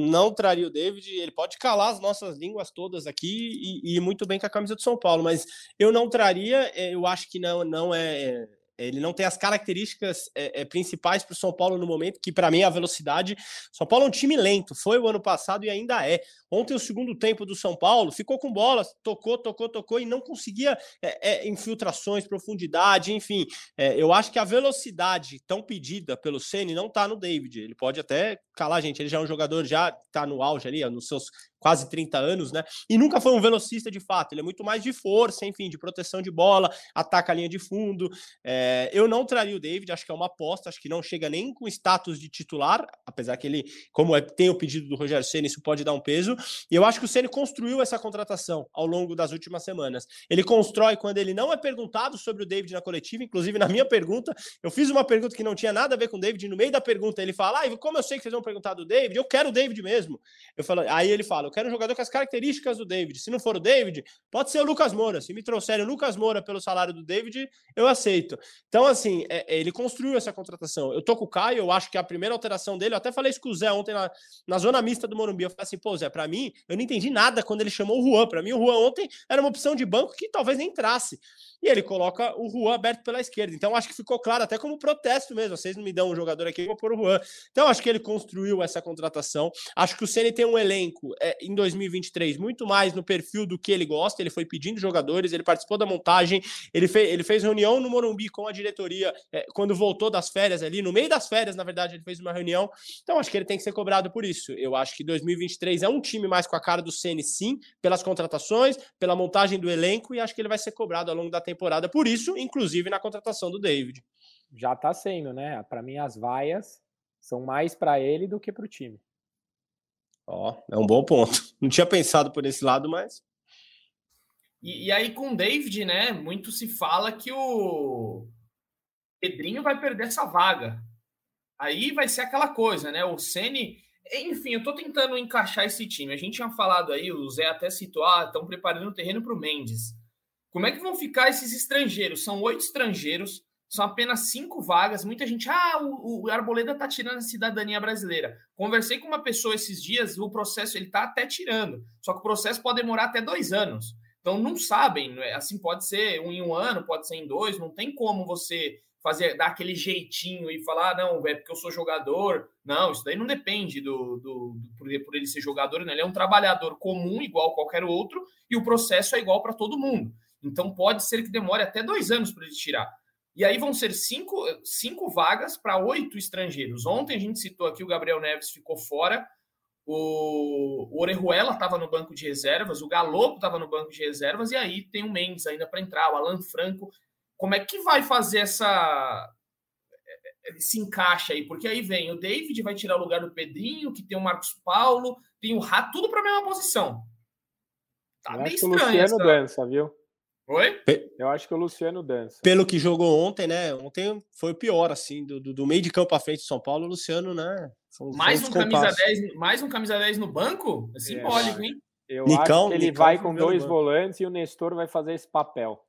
não traria o David. Ele pode calar as nossas línguas todas aqui e, e muito bem com a camisa do São Paulo, mas eu não traria. É, eu acho que não, não é ele não tem as características é, é, principais para o São Paulo no momento, que para mim é a velocidade. São Paulo é um time lento, foi o ano passado e ainda é. Ontem, o segundo tempo do São Paulo, ficou com bola, tocou, tocou, tocou e não conseguia é, infiltrações, profundidade, enfim. eu acho que a velocidade tão pedida pelo Ceni não está no David. Ele pode até calar, gente. Ele já é um jogador, já está no auge ali, nos seus quase 30 anos, né? E nunca foi um velocista de fato. Ele é muito mais de força, enfim, de proteção de bola, ataca a linha de fundo. É, eu não traria o David, acho que é uma aposta, acho que não chega nem com status de titular, apesar que ele, como é, tem o pedido do Rogério Senna, isso pode dar um peso. E eu acho que o Senna construiu essa contratação ao longo das últimas semanas. Ele constrói quando ele não é perguntado sobre o David na coletiva, inclusive na minha pergunta, eu fiz uma pergunta que não tinha nada a ver com o David, no meio da pergunta ele fala: ah, como eu sei que vocês vão perguntar do David? Eu quero o David mesmo. Eu falo, aí ele fala: quero um jogador com as características do David. Se não for o David, pode ser o Lucas Moura. Se me trouxerem o Lucas Moura pelo salário do David, eu aceito. Então, assim, é, é, ele construiu essa contratação. Eu tô com o Caio, eu acho que a primeira alteração dele, eu até falei isso com o Zé ontem na, na zona mista do Morumbi. Eu falei assim, pô, Zé, pra mim, eu não entendi nada quando ele chamou o Juan. Pra mim, o Juan ontem era uma opção de banco que talvez nem entrasse e ele coloca o Juan aberto pela esquerda. Então, acho que ficou claro, até como protesto mesmo. Vocês não me dão um jogador aqui, eu vou pôr o Juan. Então, acho que ele construiu essa contratação. Acho que o Ceni tem um elenco é, em 2023 muito mais no perfil do que ele gosta. Ele foi pedindo jogadores, ele participou da montagem, ele, fez, ele fez reunião no Morumbi com a diretoria é, quando voltou das férias ali. No meio das férias, na verdade, ele fez uma reunião. Então, acho que ele tem que ser cobrado por isso. Eu acho que 2023 é um time mais com a cara do Ceni, sim, pelas contratações, pela montagem do elenco, e acho que ele vai ser cobrado ao longo da temporada por isso, inclusive na contratação do David. Já está sendo, né? Para mim, as vaias são mais para ele do que para o time. Ó, é um bom ponto. Não tinha pensado por esse lado, mas. E, e, aí, com o David, né? Muito se fala que o Pedrinho vai perder essa vaga. Aí vai ser aquela coisa, né? O Ceni. Enfim, eu tô tentando encaixar esse time. A gente tinha falado aí, o Zé até citou, ah, estão preparando o terreno para o Mendes. Como é que vão ficar esses estrangeiros? São oito estrangeiros, são apenas cinco vagas. Muita gente, ah, o, o Arboleda tá tirando a cidadania brasileira. Conversei com uma pessoa esses dias, o processo ele tá até tirando, só que o processo pode demorar até dois anos. Então não sabem, é? assim pode ser um em um ano, pode ser em dois, não tem como você fazer dar aquele jeitinho e falar, ah, não, é porque eu sou jogador. Não, isso daí não depende do, do, do por, por, ele ser jogador, né? Ele é um trabalhador comum, igual qualquer outro, e o processo é igual para todo mundo. Então pode ser que demore até dois anos para ele tirar. E aí vão ser cinco, cinco vagas para oito estrangeiros. Ontem a gente citou aqui o Gabriel Neves ficou fora, o, o Orejuela estava no banco de reservas, o Galopo estava no banco de reservas, e aí tem o Mendes ainda para entrar, o Alan Franco. Como é que vai fazer essa. Se encaixa aí? Porque aí vem o David, vai tirar o lugar do Pedrinho, que tem o Marcos Paulo, tem o Rato, tudo para a mesma posição. Tá meio estranho. O Luciano essa... dança, viu? Oi? Eu acho que o Luciano dança. Pelo que jogou ontem, né? Ontem foi o pior, assim, do, do meio de campo à frente de São Paulo, o Luciano, né? mais um, camisa 10, mais um camisa 10 no banco? É simbólico, é, hein? Eu Nicão, acho que ele Nicão vai com dois volantes e o Nestor vai fazer esse papel.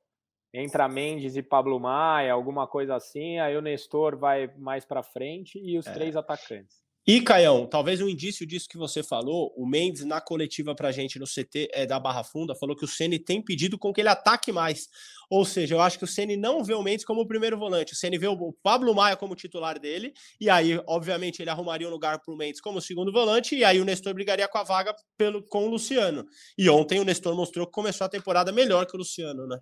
Entra Mendes e Pablo Maia, alguma coisa assim, aí o Nestor vai mais para frente e os é. três atacantes. E, Caião, talvez um indício disso que você falou, o Mendes, na coletiva pra gente no CT é, da Barra Funda, falou que o Ceni tem pedido com que ele ataque mais. Ou seja, eu acho que o Ceni não vê o Mendes como o primeiro volante. O Ceni vê o Pablo Maia como titular dele, e aí, obviamente, ele arrumaria um lugar para o Mendes como segundo volante, e aí o Nestor brigaria com a vaga pelo, com o Luciano. E ontem o Nestor mostrou que começou a temporada melhor que o Luciano, né?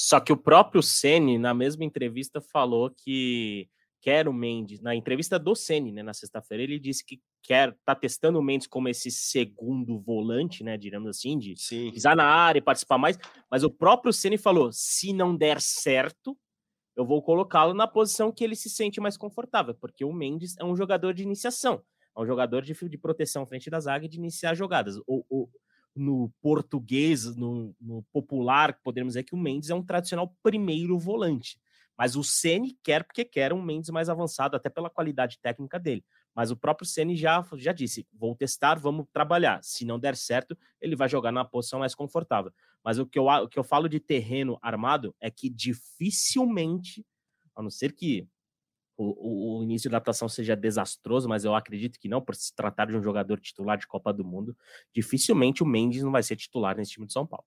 Só que o próprio Ceni na mesma entrevista, falou que quer o Mendes. Na entrevista do Ceni né, na sexta-feira, ele disse que quer tá testando o Mendes como esse segundo volante, né, digamos assim, de Sim. pisar na área e participar mais. Mas o próprio Ceni falou: se não der certo, eu vou colocá-lo na posição que ele se sente mais confortável, porque o Mendes é um jogador de iniciação, é um jogador de, de proteção frente da zaga e de iniciar jogadas. O, o, no português, no, no popular, podemos dizer que o Mendes é um tradicional primeiro volante. Mas o Ceni quer porque quer um Mendes mais avançado, até pela qualidade técnica dele. Mas o próprio Ceni já, já disse: vou testar, vamos trabalhar. Se não der certo, ele vai jogar na posição mais confortável. Mas o que eu, o que eu falo de terreno armado é que dificilmente, a não ser que o, o, início da adaptação seja desastroso, mas eu acredito que não, por se tratar de um jogador titular de Copa do Mundo, dificilmente o Mendes não vai ser titular nesse time de São Paulo.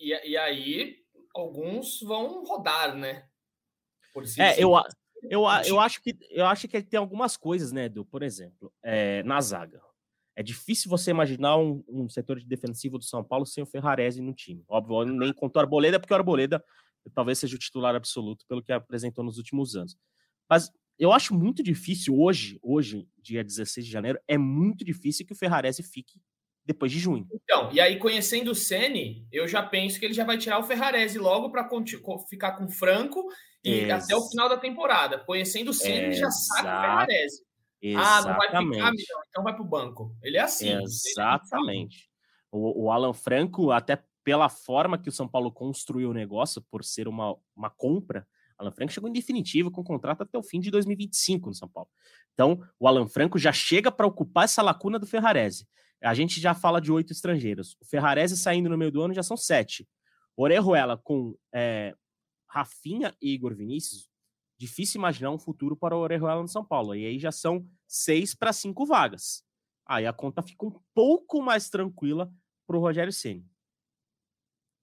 E, e aí, alguns vão rodar, né? Si é, eu, eu, eu, acho que, eu acho que tem algumas coisas, né, Edu? Por exemplo, é, na zaga. É difícil você imaginar um, um, setor de defensivo do São Paulo sem o Ferrarese no time. Óbvio, nem contou o Arboleda, porque o Arboleda talvez seja o titular absoluto pelo que apresentou nos últimos anos. Mas eu acho muito difícil hoje, hoje, dia 16 de janeiro, é muito difícil que o Ferrarese fique depois de junho. Então, e aí conhecendo o Ceni, eu já penso que ele já vai tirar o Ferrarese logo para ficar com o Franco e Ex até o final da temporada. Conhecendo o Ceni, ele já sabe o Ferrarese. Ah, não vai ficar, então vai para o banco. Ele é assim. Exatamente. O, o Alan Franco, até pela forma que o São Paulo construiu o negócio, por ser uma, uma compra, Alan Franco chegou em definitivo com contrato até o fim de 2025 no São Paulo. Então, o Alan Franco já chega para ocupar essa lacuna do Ferrarese. A gente já fala de oito estrangeiros. O Ferrarese saindo no meio do ano já são sete. Orejuela com é, Rafinha e Igor Vinícius, difícil imaginar um futuro para o Orejuela no São Paulo. E aí já são seis para cinco vagas. Aí a conta fica um pouco mais tranquila para o Rogério Ceni.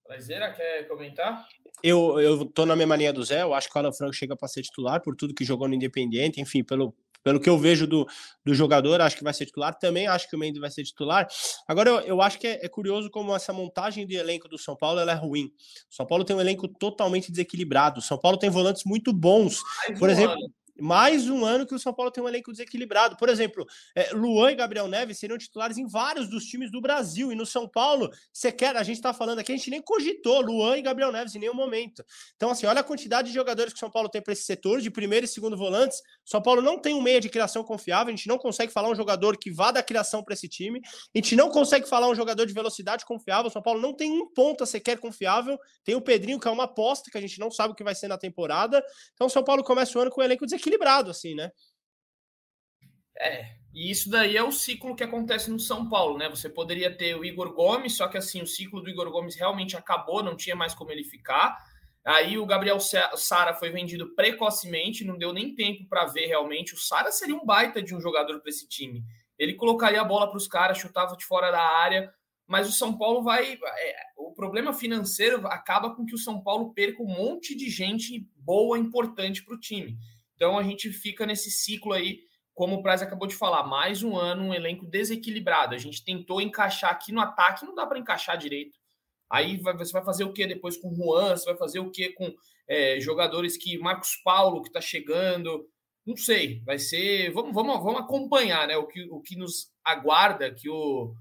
Prazeira, quer comentar? Eu, eu tô na mesma linha do Zé, eu acho que o Alan Franco chega para ser titular por tudo que jogou no Independiente, enfim, pelo, pelo que eu vejo do, do jogador, acho que vai ser titular. Também acho que o Mendes vai ser titular. Agora, eu, eu acho que é, é, curioso como essa montagem de elenco do São Paulo é ruim. O São Paulo tem um elenco totalmente desequilibrado. O São Paulo tem volantes muito bons. Por exemplo. Ano mais um ano que o São Paulo tem um elenco desequilibrado. Por exemplo, é, Luan e Gabriel Neves seriam titulares em vários dos times do Brasil. E no São Paulo, você quer, a gente está falando aqui, a gente nem cogitou Luan e Gabriel Neves em nenhum momento. Então, assim, olha a quantidade de jogadores que o São Paulo tem para esse setor, de primeiro e segundo volantes. São Paulo não tem um meia de criação confiável, a gente não consegue falar um jogador que vá da criação para esse time, a gente não consegue falar um jogador de velocidade confiável. O São Paulo não tem um ponta sequer confiável. Tem o Pedrinho, que é uma aposta que a gente não sabe o que vai ser na temporada. Então, o São Paulo começa o ano com um elenco desequilibrado equilibrado, assim, né? É, e isso daí é o ciclo que acontece no São Paulo, né? Você poderia ter o Igor Gomes, só que assim, o ciclo do Igor Gomes realmente acabou, não tinha mais como ele ficar. Aí o Gabriel Sara foi vendido precocemente, não deu nem tempo para ver realmente. O Sara seria um baita de um jogador para esse time. Ele colocaria a bola para os caras, chutava de fora da área, mas o São Paulo vai. É, o problema financeiro acaba com que o São Paulo perca um monte de gente boa, importante para o time. Então a gente fica nesse ciclo aí, como o Praz acabou de falar, mais um ano, um elenco desequilibrado. A gente tentou encaixar aqui no ataque, não dá para encaixar direito. Aí você vai fazer o que depois com o Juan? Você vai fazer o que com é, jogadores que. Marcos Paulo, que está chegando. Não sei, vai ser. Vamos, vamos, vamos acompanhar né, o, que, o que nos aguarda, que o,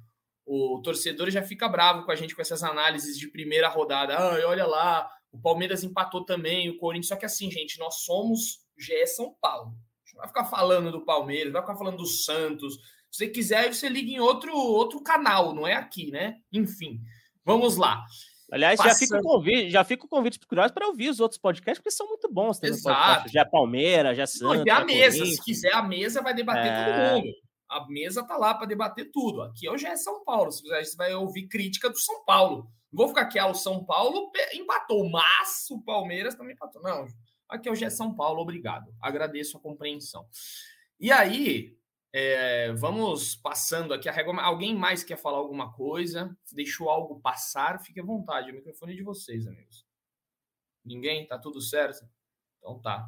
o torcedor já fica bravo com a gente com essas análises de primeira rodada. Ah, olha lá, o Palmeiras empatou também, o Corinthians. Só que assim, gente, nós somos GE São Paulo. A gente não vai ficar falando do Palmeiras, vai ficar falando do Santos. Se você quiser, você liga em outro, outro canal, não é aqui, né? Enfim, vamos lá. Aliás, Passando... já fica o convite, já fica o convite curiosos para ouvir os outros podcasts, porque são muito bons. Exato. Já é Palmeiras, já é Santos. Não, a mesa, se quiser, a mesa vai debater é... todo mundo. A mesa tá lá para debater tudo. Aqui é o GE São Paulo. Se você vai ouvir crítica do São Paulo. Não vou ficar aqui, ah, o São Paulo empatou, mas o Palmeiras também empatou. Não, Aqui é o GE São Paulo, obrigado. Agradeço a compreensão. E aí, é, vamos passando aqui a regra. Alguém mais quer falar alguma coisa? Deixou algo passar? Fique à vontade. O microfone é de vocês, amigos. Ninguém? Tá tudo certo? Então tá.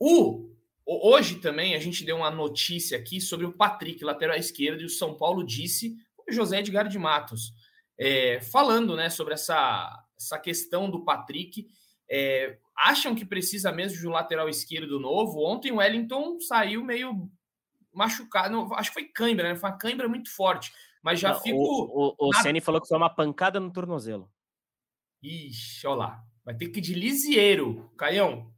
O, hoje também a gente deu uma notícia aqui sobre o Patrick, lateral esquerdo, e o São Paulo disse o José Edgar de Matos. é, falando né, sobre essa, essa questão do Patrick. É, acham que precisa mesmo de um lateral esquerdo novo? Ontem o Wellington saiu meio machucado, não, acho que foi cãibra, né? Foi uma cãibra muito forte, mas já Não, fico. O, o, o Ceni falou que foi uma pancada no tornozelo. Ixi, olha lá. Vai ter que ir de Lisieiro, Caião.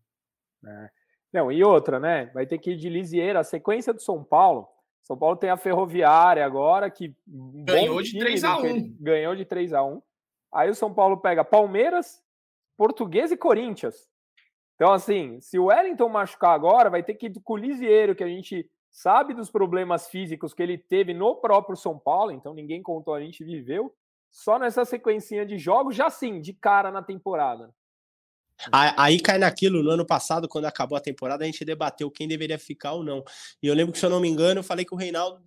É. Não, e outra, né? Vai ter que ir de Lisieiro. A sequência do São Paulo. São Paulo tem a Ferroviária agora, que. um Ganhou bom de time 3 a 1. naquele- Ganhou de 3 a 1 Aí o São Paulo pega Palmeiras, Português e Corinthians. Então, assim, se o Wellington machucar agora, vai ter que ir com o Lisieiro, que a gente sabe dos problemas físicos que ele teve no próprio São Paulo, então ninguém contou, a gente viveu. Só nessa sequencinha de jogos, já sim, de cara na temporada. Aí cai naquilo, no ano passado, quando acabou a temporada, a gente debateu quem deveria ficar ou não. E eu lembro que, se eu não me engano, eu falei que o Reinaldo.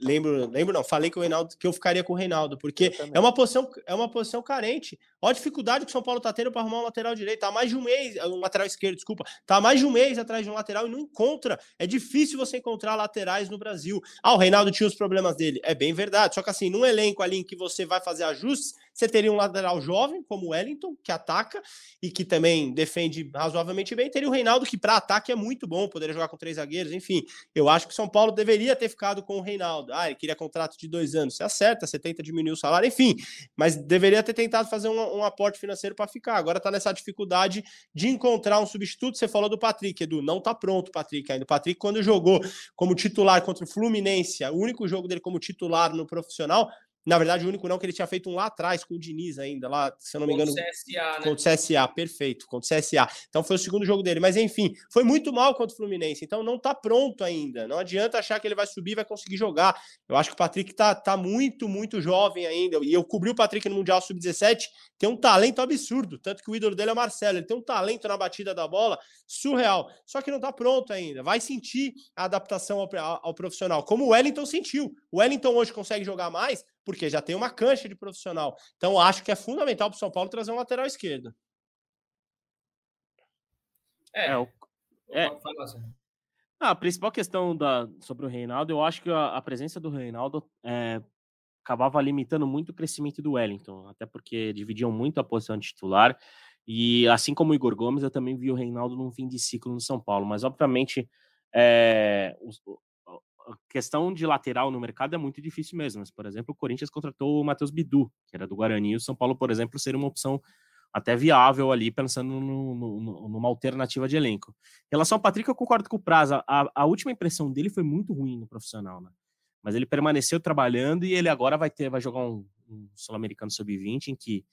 Lembro, lembro não, falei que o Reinaldo que eu ficaria com o Reinaldo, porque é uma posição, é uma posição carente. Olha a dificuldade que o São Paulo tá tendo para arrumar um lateral direito. Tá mais de um mês, um lateral esquerdo, desculpa. Tá mais de um mês atrás de um lateral e não encontra. É difícil você encontrar laterais no Brasil. Ah, o Reinaldo tinha os problemas dele. É bem verdade. Só que assim, num elenco ali em que você vai fazer ajustes, você teria um lateral jovem, como o Wellington, que ataca e que também defende razoavelmente bem. Teria o Reinaldo, que para ataque é muito bom, poderia jogar com três zagueiros. Enfim, eu acho que o São Paulo deveria ter ficado com o Reinaldo. Ah, ele queria contrato de dois anos. Você acerta, você tenta diminuir o salário, enfim. Mas deveria ter tentado fazer um, um aporte financeiro para ficar. Agora tá nessa dificuldade de encontrar um substituto. Você falou do Patrick, Edu. Não tá pronto o Patrick ainda. O Patrick, quando jogou como titular contra o Fluminense, o único jogo dele como titular no profissional, na verdade, o único não que ele tinha feito um lá atrás com o Diniz ainda, lá, se eu não me engano, Contra o CSA, né? contra o CSA, perfeito, contra o CSA. Então foi o segundo jogo dele, mas enfim, foi muito mal contra o Fluminense, então não tá pronto ainda. Não adianta achar que ele vai subir e vai conseguir jogar. Eu acho que o Patrick tá, tá muito, muito jovem ainda. E eu cobri o Patrick no Mundial Sub-17, tem um talento absurdo, tanto que o ídolo dele é o Marcelo, ele tem um talento na batida da bola surreal. Só que não tá pronto ainda. Vai sentir a adaptação ao, ao- ao profissional, como o Wellington sentiu. O Wellington hoje consegue jogar mais porque já tem uma cancha de profissional. Então acho que é fundamental para o São Paulo trazer um lateral esquerdo. É, É, o- é. Zé. Ah, a principal questão da, sobre o Reinaldo, eu acho que a, a presença do Reinaldo é, acabava limitando muito o crescimento do Wellington, até porque dividiam muito a posição de titular. E assim como o Igor Gomes, eu também vi o Reinaldo num fim de ciclo no São Paulo. Mas, obviamente, é, o- questão de lateral no mercado é muito difícil mesmo. Mas, por exemplo, o Corinthians contratou o Matheus Bidu, que era do Guarani, e o São Paulo, por exemplo, seria uma opção até viável ali, pensando no- no- numa alternativa de elenco. Em relação ao Patrick, eu concordo com o Praza. A, a última impressão dele foi muito ruim no profissional, né? Mas ele permaneceu trabalhando e ele agora vai ter, vai jogar um, um Sul-Americano Sub-20, em que,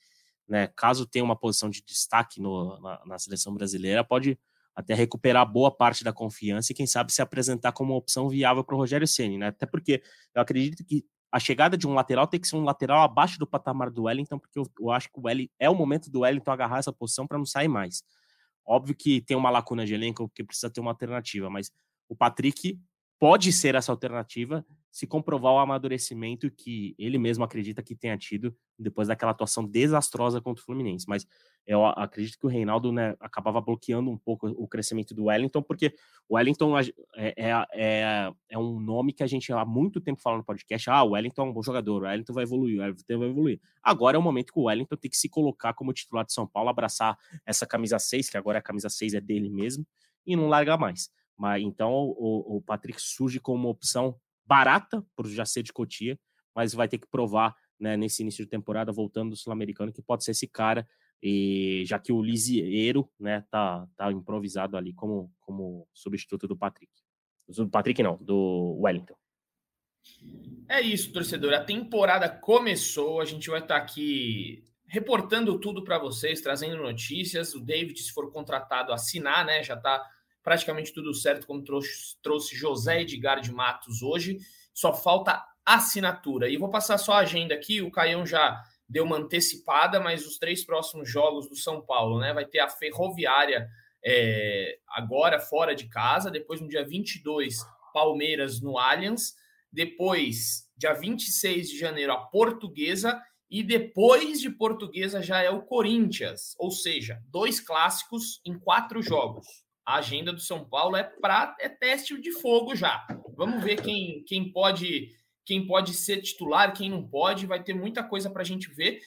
né, caso tenha uma posição de destaque no- na, na seleção brasileira, pode até recuperar boa parte da confiança e, quem sabe, se apresentar como uma opção viável para o Rogério Ceni, né? Até porque eu acredito que a chegada de um lateral tem que ser um lateral abaixo do patamar do Wellington, porque eu, eu acho que o Wellington, é o momento do Wellington agarrar essa posição para não sair mais. Óbvio que tem uma lacuna de elenco que precisa ter uma alternativa, mas o Patrick pode ser essa alternativa se comprovar o amadurecimento que ele mesmo acredita que tenha tido depois daquela atuação desastrosa contra o Fluminense. Mas eu acredito que o Reinaldo né, acabava bloqueando um pouco o crescimento do Wellington, porque o Wellington é, é, é, é um nome que a gente há muito tempo fala no podcast. Ah, o Wellington é um bom jogador, o Wellington vai evoluir, o Wellington vai evoluir. Agora é o momento que o Wellington tem que se colocar como titular de São Paulo, abraçar essa camisa 6, que agora a camisa 6 é dele mesmo, e não largar mais. Mas então o, o Patrick surge como uma opção barata por já ser de Cotia, mas vai ter que provar né, nesse início de temporada, voltando do Sul-Americano, que pode ser esse cara, e já que o Lisieiro né, tá, tá improvisado ali como, como substituto do Patrick. Do Patrick não, do Wellington. É isso, torcedor. A temporada começou. A gente vai estar aqui reportando tudo para vocês, trazendo notícias. O David, se for contratado, assinar, né? Já está praticamente tudo certo, como trouxe, trouxe José Edgar de Matos hoje. Só falta assinatura. E vou passar só a agenda aqui. O Caião já deu uma antecipada, mas os três próximos jogos do São Paulo, né? Vai ter a Ferroviária é, agora fora de casa, depois no dia 22, Palmeiras no Allianz, depois, dia 26 de janeiro, a Portuguesa, e depois de Portuguesa já é o Corinthians, ou seja, dois clássicos em quatro jogos. A agenda do São Paulo é, pra, é teste de fogo já. Vamos ver quem, quem pode quem pode ser titular, quem não pode, vai ter muita coisa para a gente ver.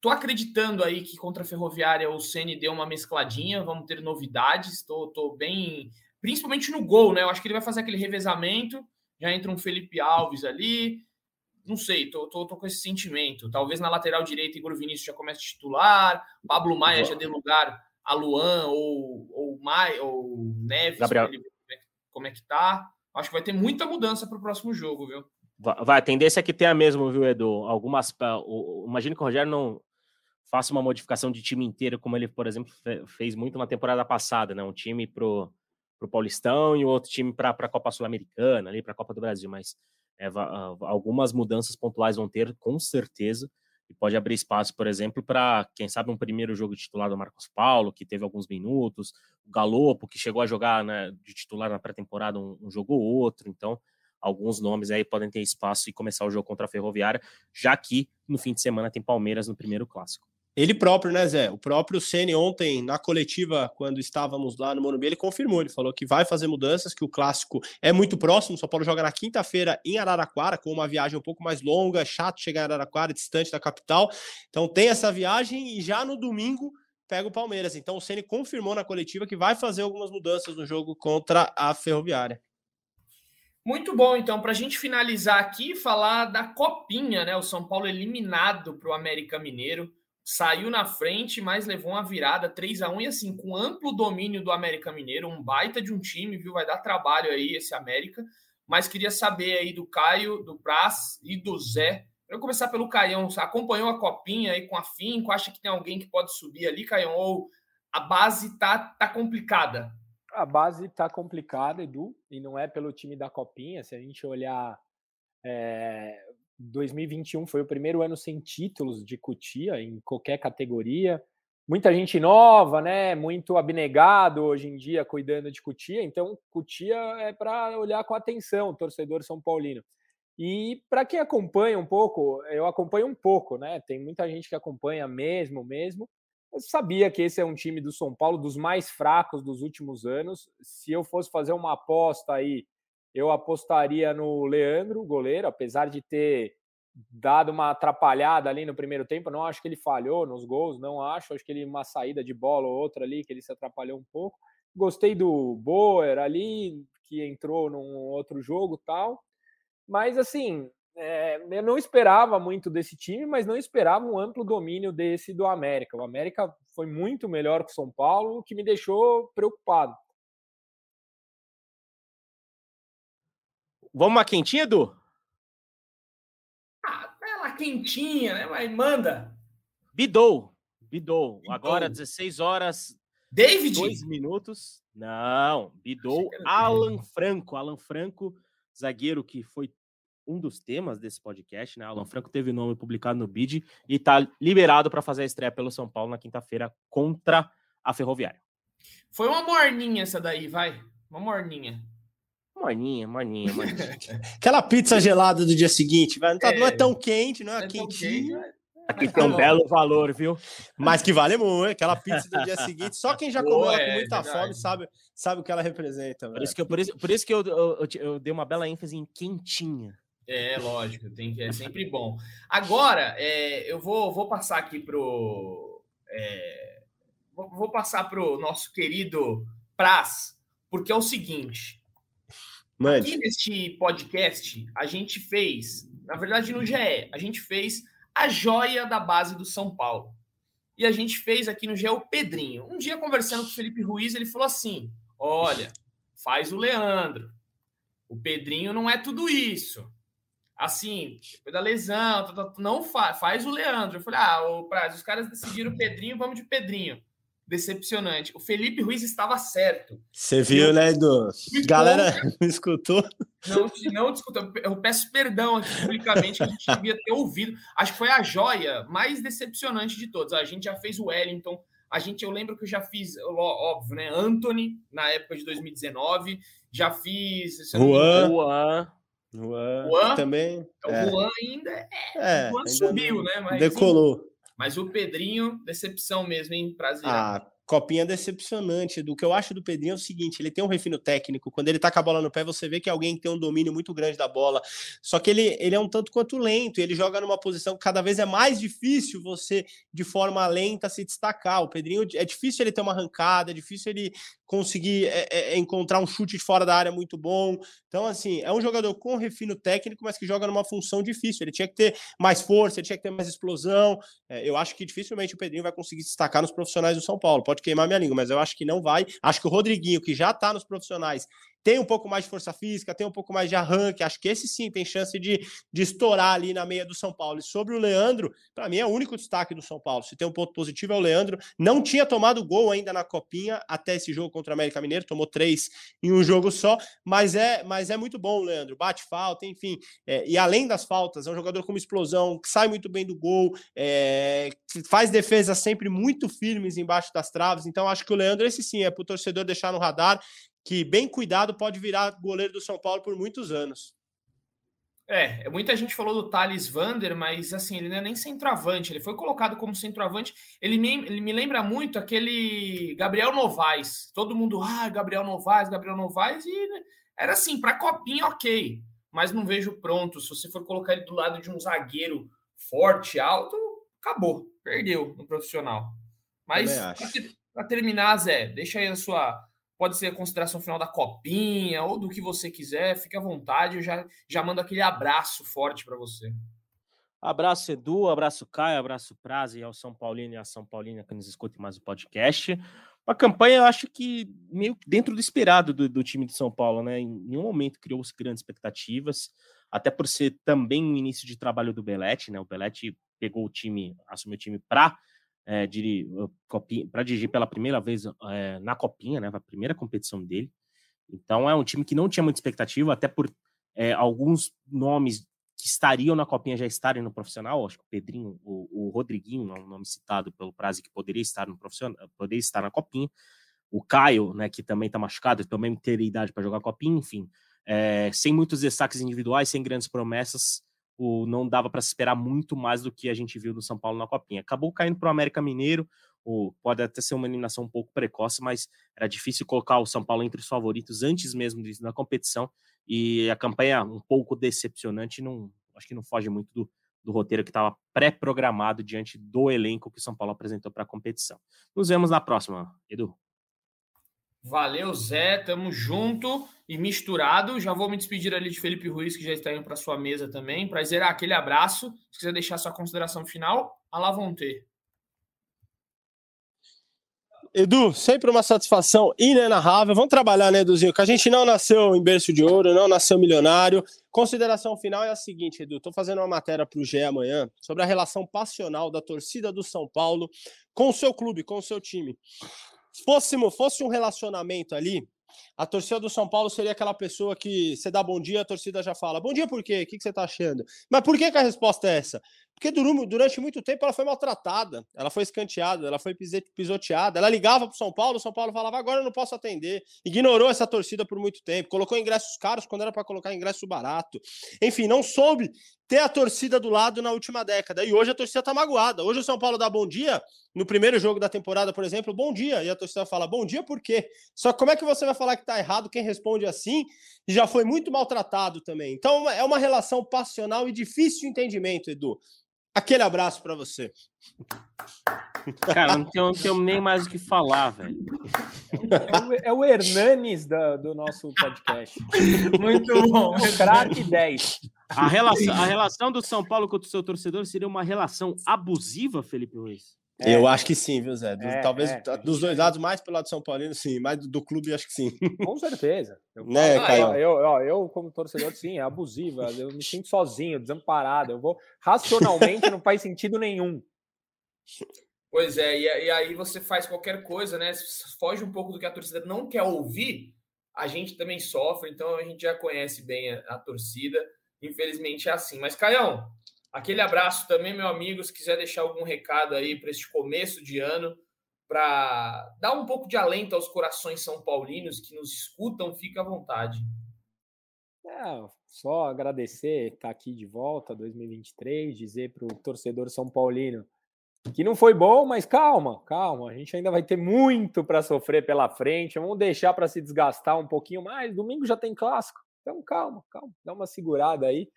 Tô acreditando aí que contra a Ferroviária o Ceni deu uma mescladinha, vamos ter novidades. Tô, tô bem, principalmente no gol, né? Eu acho que ele vai fazer aquele revezamento, já entra um Felipe Alves ali. Não sei, tô, tô, tô com esse sentimento. Talvez na lateral direita Igor Vinícius já comece titular, Pablo Maia já dê lugar a Luan ou, ou, Mai, ou Neves, Gabriel. Ele, como é que tá. Acho que vai ter muita mudança para o próximo jogo, viu? Vai, a tendência é que tenha mesmo, viu, Edu? Algumas. Imagino que o Rogério não faça uma modificação de time inteiro, como ele, por exemplo, fez muito na temporada passada, né? Um time pro, pro Paulistão e outro time para a Copa Sul-Americana, ali para a Copa do Brasil, mas é, algumas mudanças pontuais vão ter, com certeza, e pode abrir espaço, por exemplo, para, quem sabe, um primeiro jogo titular do Marcos Paulo, que teve alguns minutos, o Galopo, que chegou a jogar né, de titular na pré-temporada um, um jogo ou outro, então alguns nomes aí podem ter espaço e começar o jogo contra a Ferroviária, já que no fim de semana tem Palmeiras no primeiro clássico. Ele próprio, né, Zé? O próprio Ceni ontem, na coletiva, quando estávamos lá no Morumbi, ele confirmou, ele falou que vai fazer mudanças, que o clássico é muito próximo, o São Paulo joga na quinta-feira em Araraquara, com uma viagem um pouco mais longa, é chato chegar em Araraquara, distante da capital. Então tem essa viagem e já no domingo pega o Palmeiras. Então o Ceni confirmou na coletiva que vai fazer algumas mudanças no jogo contra a Ferroviária. Muito bom, então, para a gente finalizar aqui, falar da Copinha, né? O São Paulo eliminado para o América Mineiro saiu na frente, mas levou uma virada 3 a 1 e assim, com amplo domínio do América Mineiro, um baita de um time, viu? Vai dar trabalho aí esse América. Mas queria saber aí do Caio, do Praz e do Zé. Eu começar pelo Caião. Acompanhou a copinha aí com a Finco? Acha que tem alguém que pode subir ali, Caião? Ou a base tá, tá complicada? A base tá complicada, Edu, e não é pelo time da copinha. Se a gente olhar é, 2021 foi o primeiro ano sem títulos de Cutia em qualquer categoria. Muita gente nova, né? Muito abnegado hoje em dia cuidando de Cutia. Então, Cutia é para olhar com atenção, torcedor São Paulino. E para quem acompanha um pouco, eu acompanho um pouco, né? Tem muita gente que acompanha mesmo, mesmo. Eu sabia que esse é um time do São Paulo dos mais fracos dos últimos anos. Se eu fosse fazer uma aposta aí eu apostaria no Leandro, goleiro, apesar de ter dado uma atrapalhada ali no primeiro tempo. Não acho que ele falhou nos gols, não acho. Acho que ele uma saída de bola ou outra ali que ele se atrapalhou um pouco. Gostei do Boer ali, que entrou num outro jogo tal. Mas assim, é, eu não esperava muito desse time, mas não esperava um amplo domínio desse do América. O América foi muito melhor que o São Paulo, o que me deixou preocupado. Vamos uma quentinha, Edu? Ah, ela quentinha, né? Mas manda. Bidou. Bidou. Agora, 16 horas. David? Dois minutos. Não, Bidou. Alan Franco. Alan Franco, zagueiro que foi um dos temas desse podcast, né? Alan Franco teve o nome publicado no BID e tá liberado para fazer a estreia pelo São Paulo na quinta-feira contra a Ferroviária. Foi uma morninha essa daí, vai. Uma morninha. Morninha, morninha, morninha. Aquela pizza gelada do dia seguinte, vai, não, tá, é, não é tão quente, não é, é quentinha. Aqui tem um belo valor, viu? Mas que vale muito. Aquela pizza do dia seguinte, só quem já comeu ela com é muita fome sabe, sabe o que ela representa. Por isso que, eu, por isso, por isso que eu, eu, eu, dei uma bela ênfase em quentinha. É, lógico, tem que, é sempre bom. Agora, é, eu vou, vou passar aqui pro. É, vou, vou passar pro nosso querido Praz, porque é o seguinte: Mande. Aqui neste podcast, a gente fez, na verdade no GE, a gente fez a joia da base do São Paulo. E a gente fez aqui no GE o Pedrinho. Um dia, conversando com o Felipe Ruiz, ele falou assim: Olha, faz o Leandro. O Pedrinho não é tudo isso. Assim, depois da lesão, tá, tá, não faz, faz o Leandro. Eu falei: Ah, o Praz, os caras decidiram o Pedrinho, vamos de Pedrinho decepcionante. O Felipe Ruiz estava certo. Você viu, né, Edu? Galera, não escutou? Não, não escutou. Eu peço perdão aqui publicamente que a gente devia ter ouvido. Acho que foi a joia mais decepcionante de todos. A gente já fez o Wellington. A gente, eu lembro que eu já fiz, óbvio, né? Anthony, na época de 2019. Já fiz. Juan. Juan. Juan. Juan. Também. O é. Juan ainda, é, é, Juan subiu, né? Mas, decolou. Mas o Pedrinho, decepção mesmo, hein? Prazer. Ah, Copinha decepcionante. Do que eu acho do Pedrinho é o seguinte: ele tem um refino técnico. Quando ele tá com a bola no pé, você vê que é alguém tem um domínio muito grande da bola. Só que ele, ele é um tanto quanto lento. Ele joga numa posição que cada vez é mais difícil você, de forma lenta, se destacar. O Pedrinho é difícil ele ter uma arrancada, é difícil ele conseguir é, é, encontrar um chute de fora da área muito bom. Então, assim, é um jogador com refino técnico, mas que joga numa função difícil. Ele tinha que ter mais força, ele tinha que ter mais explosão. É, eu acho que dificilmente o Pedrinho vai conseguir destacar nos profissionais do São Paulo. Pode queimar minha língua, mas eu acho que não vai. Acho que o Rodriguinho, que já está nos profissionais, tem um pouco mais de força física, tem um pouco mais de arranque. Acho que esse sim tem chance de, de estourar ali na meia do São Paulo. E sobre o Leandro, para mim é o único destaque do São Paulo. Se tem um ponto positivo é o Leandro. Não tinha tomado gol ainda na Copinha até esse jogo contra o América Mineiro, tomou três em um jogo só, mas é, mas é muito bom Leandro. Bate falta, enfim. É, e além das faltas, é um jogador com uma explosão, que sai muito bem do gol, é, faz defesas sempre muito firmes embaixo das traves. Então acho que o Leandro, esse sim, é para o torcedor deixar no radar que, bem cuidado, pode virar goleiro do São Paulo por muitos anos. É, muita gente falou do Thales Vander, mas assim, ele não é nem centroavante, ele foi colocado como centroavante. Ele me, ele me lembra muito aquele Gabriel Novaes. Todo mundo, ah, Gabriel Novaes, Gabriel Novaes, e era assim, para copinha, ok, mas não vejo pronto. Se você for colocar ele do lado de um zagueiro forte, alto, acabou, perdeu no profissional. Mas para terminar, Zé, deixa aí a sua pode ser a consideração final da copinha ou do que você quiser, fique à vontade, eu já, já mando aquele abraço forte para você. Abraço Edu, abraço Caio, abraço Praze ao São Paulino e à São Paulina que nos escutem mais o podcast. Uma campanha, eu acho que meio dentro do esperado do, do time de São Paulo, né? Em nenhum momento criou-se grandes expectativas, até por ser também o início de trabalho do Belete, né? O Belete pegou o time, assumiu o time para é, para dirigir pela primeira vez é, na Copinha, né, a primeira competição dele. Então é um time que não tinha muita expectativa, até por é, alguns nomes que estariam na Copinha já estarem no profissional. Acho que o Pedrinho, o, o Rodriguinho, é um nome citado pelo Prazo que poderia estar no profissional, poderia estar na Copinha. O Caio, né, que também está machucado, também teria idade para jogar Copinha, enfim. É, sem muitos destaques individuais, sem grandes promessas, o, não dava para esperar muito mais do que a gente viu do São Paulo na Copinha. Acabou caindo para o América Mineiro, o, pode até ser uma eliminação um pouco precoce, mas era difícil colocar o São Paulo entre os favoritos antes mesmo disso na competição. E a campanha um pouco decepcionante, não, acho que não foge muito do, do roteiro que estava pré-programado diante do elenco que o São Paulo apresentou para a competição. Nos vemos na próxima, Edu. Valeu, Zé. Tamo junto e misturado. Já vou me despedir ali de Felipe Ruiz, que já está indo para sua mesa também, para zerar aquele abraço. Se quiser deixar sua consideração final, a lá vão ter. Edu, sempre uma satisfação inenarrável. Vamos trabalhar, né, Eduzinho? Que a gente não nasceu em berço de ouro, não nasceu milionário. Consideração final é a seguinte, Edu. Estou fazendo uma matéria para o GE amanhã sobre a relação passional da torcida do São Paulo com o seu clube, com o seu time fosse, fosse um relacionamento ali, a torcida do São Paulo seria aquela pessoa que você dá bom dia, a torcida já fala: Bom dia por quê? O que você está achando? Mas por que, que a resposta é essa? Porque durante muito tempo ela foi maltratada, ela foi escanteada, ela foi pisoteada. Ela ligava para o São Paulo, o São Paulo falava: agora eu não posso atender. Ignorou essa torcida por muito tempo, colocou ingressos caros quando era para colocar ingresso barato. Enfim, não soube ter a torcida do lado na última década. E hoje a torcida está magoada. Hoje o São Paulo dá bom dia, no primeiro jogo da temporada, por exemplo, bom dia. E a torcida fala: bom dia por quê? Só como é que você vai falar que está errado quem responde assim e já foi muito maltratado também? Então é uma relação passional e difícil de entendimento, Edu. Aquele abraço para você. Cara, não tenho, não tenho, nem mais o que falar, velho. É o, é Hernanes da, do nosso podcast. Muito bom. Craque 10. A relação, a relação do São Paulo com o seu torcedor seria uma relação abusiva, Felipe Ruiz? É, eu acho que sim, viu, Zé? Do, é, talvez é, dos dois lados, mais pelo lado de São Paulino, sim, mais do, do clube, acho que sim. Com certeza. Eu, né, ah, eu, eu, eu, como torcedor, sim, é abusiva. Eu me sinto sozinho, desamparado. Eu vou racionalmente, não faz sentido nenhum. Pois é, e, e, aí você faz qualquer coisa, né? Foge um pouco do que a torcida não quer ouvir, a gente também sofre, então a gente já conhece bem a, a torcida. Infelizmente é assim. Mas, Caião, Aquele abraço também, meu amigo. Se quiser deixar algum recado aí para este começo de ano, para dar um pouco de alento aos corações são paulinos que nos escutam, fica à vontade. É, só agradecer estar aqui de volta 2023, dizer para o torcedor são paulino que não foi bom, mas calma, calma. A gente ainda vai ter muito para sofrer pela frente. Vamos deixar para se desgastar um pouquinho mais. Domingo já tem clássico. Então, calma, calma. Dá uma segurada aí.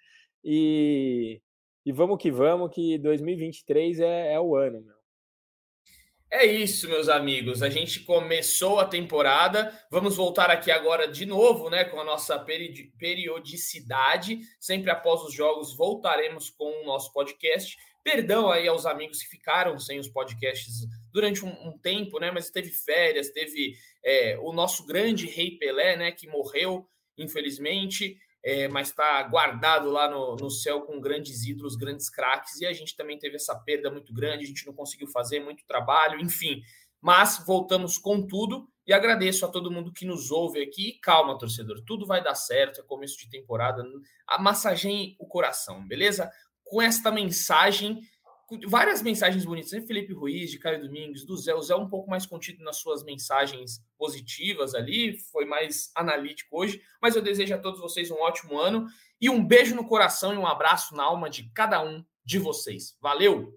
E, e vamos que vamos, que 2023 é, é o ano, meu. É isso, meus amigos. A gente começou a temporada. Vamos voltar aqui agora de novo, né, com a nossa periodicidade. Sempre após os jogos voltaremos com o nosso podcast. Perdão aí aos amigos que ficaram sem os podcasts durante um, um tempo, né? Mas teve férias, teve é, o nosso grande Rei Pelé, né, que morreu, infelizmente é, mas está guardado lá no, no céu com grandes ídolos, grandes craques, e a gente também teve essa perda muito grande, a gente não conseguiu fazer muito trabalho, enfim. Mas voltamos com tudo e agradeço a todo mundo que nos ouve aqui. Calma, torcedor, tudo vai dar certo, é massageiem de temporada. Massageie o coração, beleza? Com esta mensagem várias mensagens bonitas, de Felipe Ruiz, de Caio Domingos, do Zé. O Zé um pouco mais contido nas suas mensagens positivas ali, foi mais analítico hoje, mas eu desejo a todos vocês um ótimo ano e um beijo no coração e um abraço na alma de cada um de vocês. Valeu!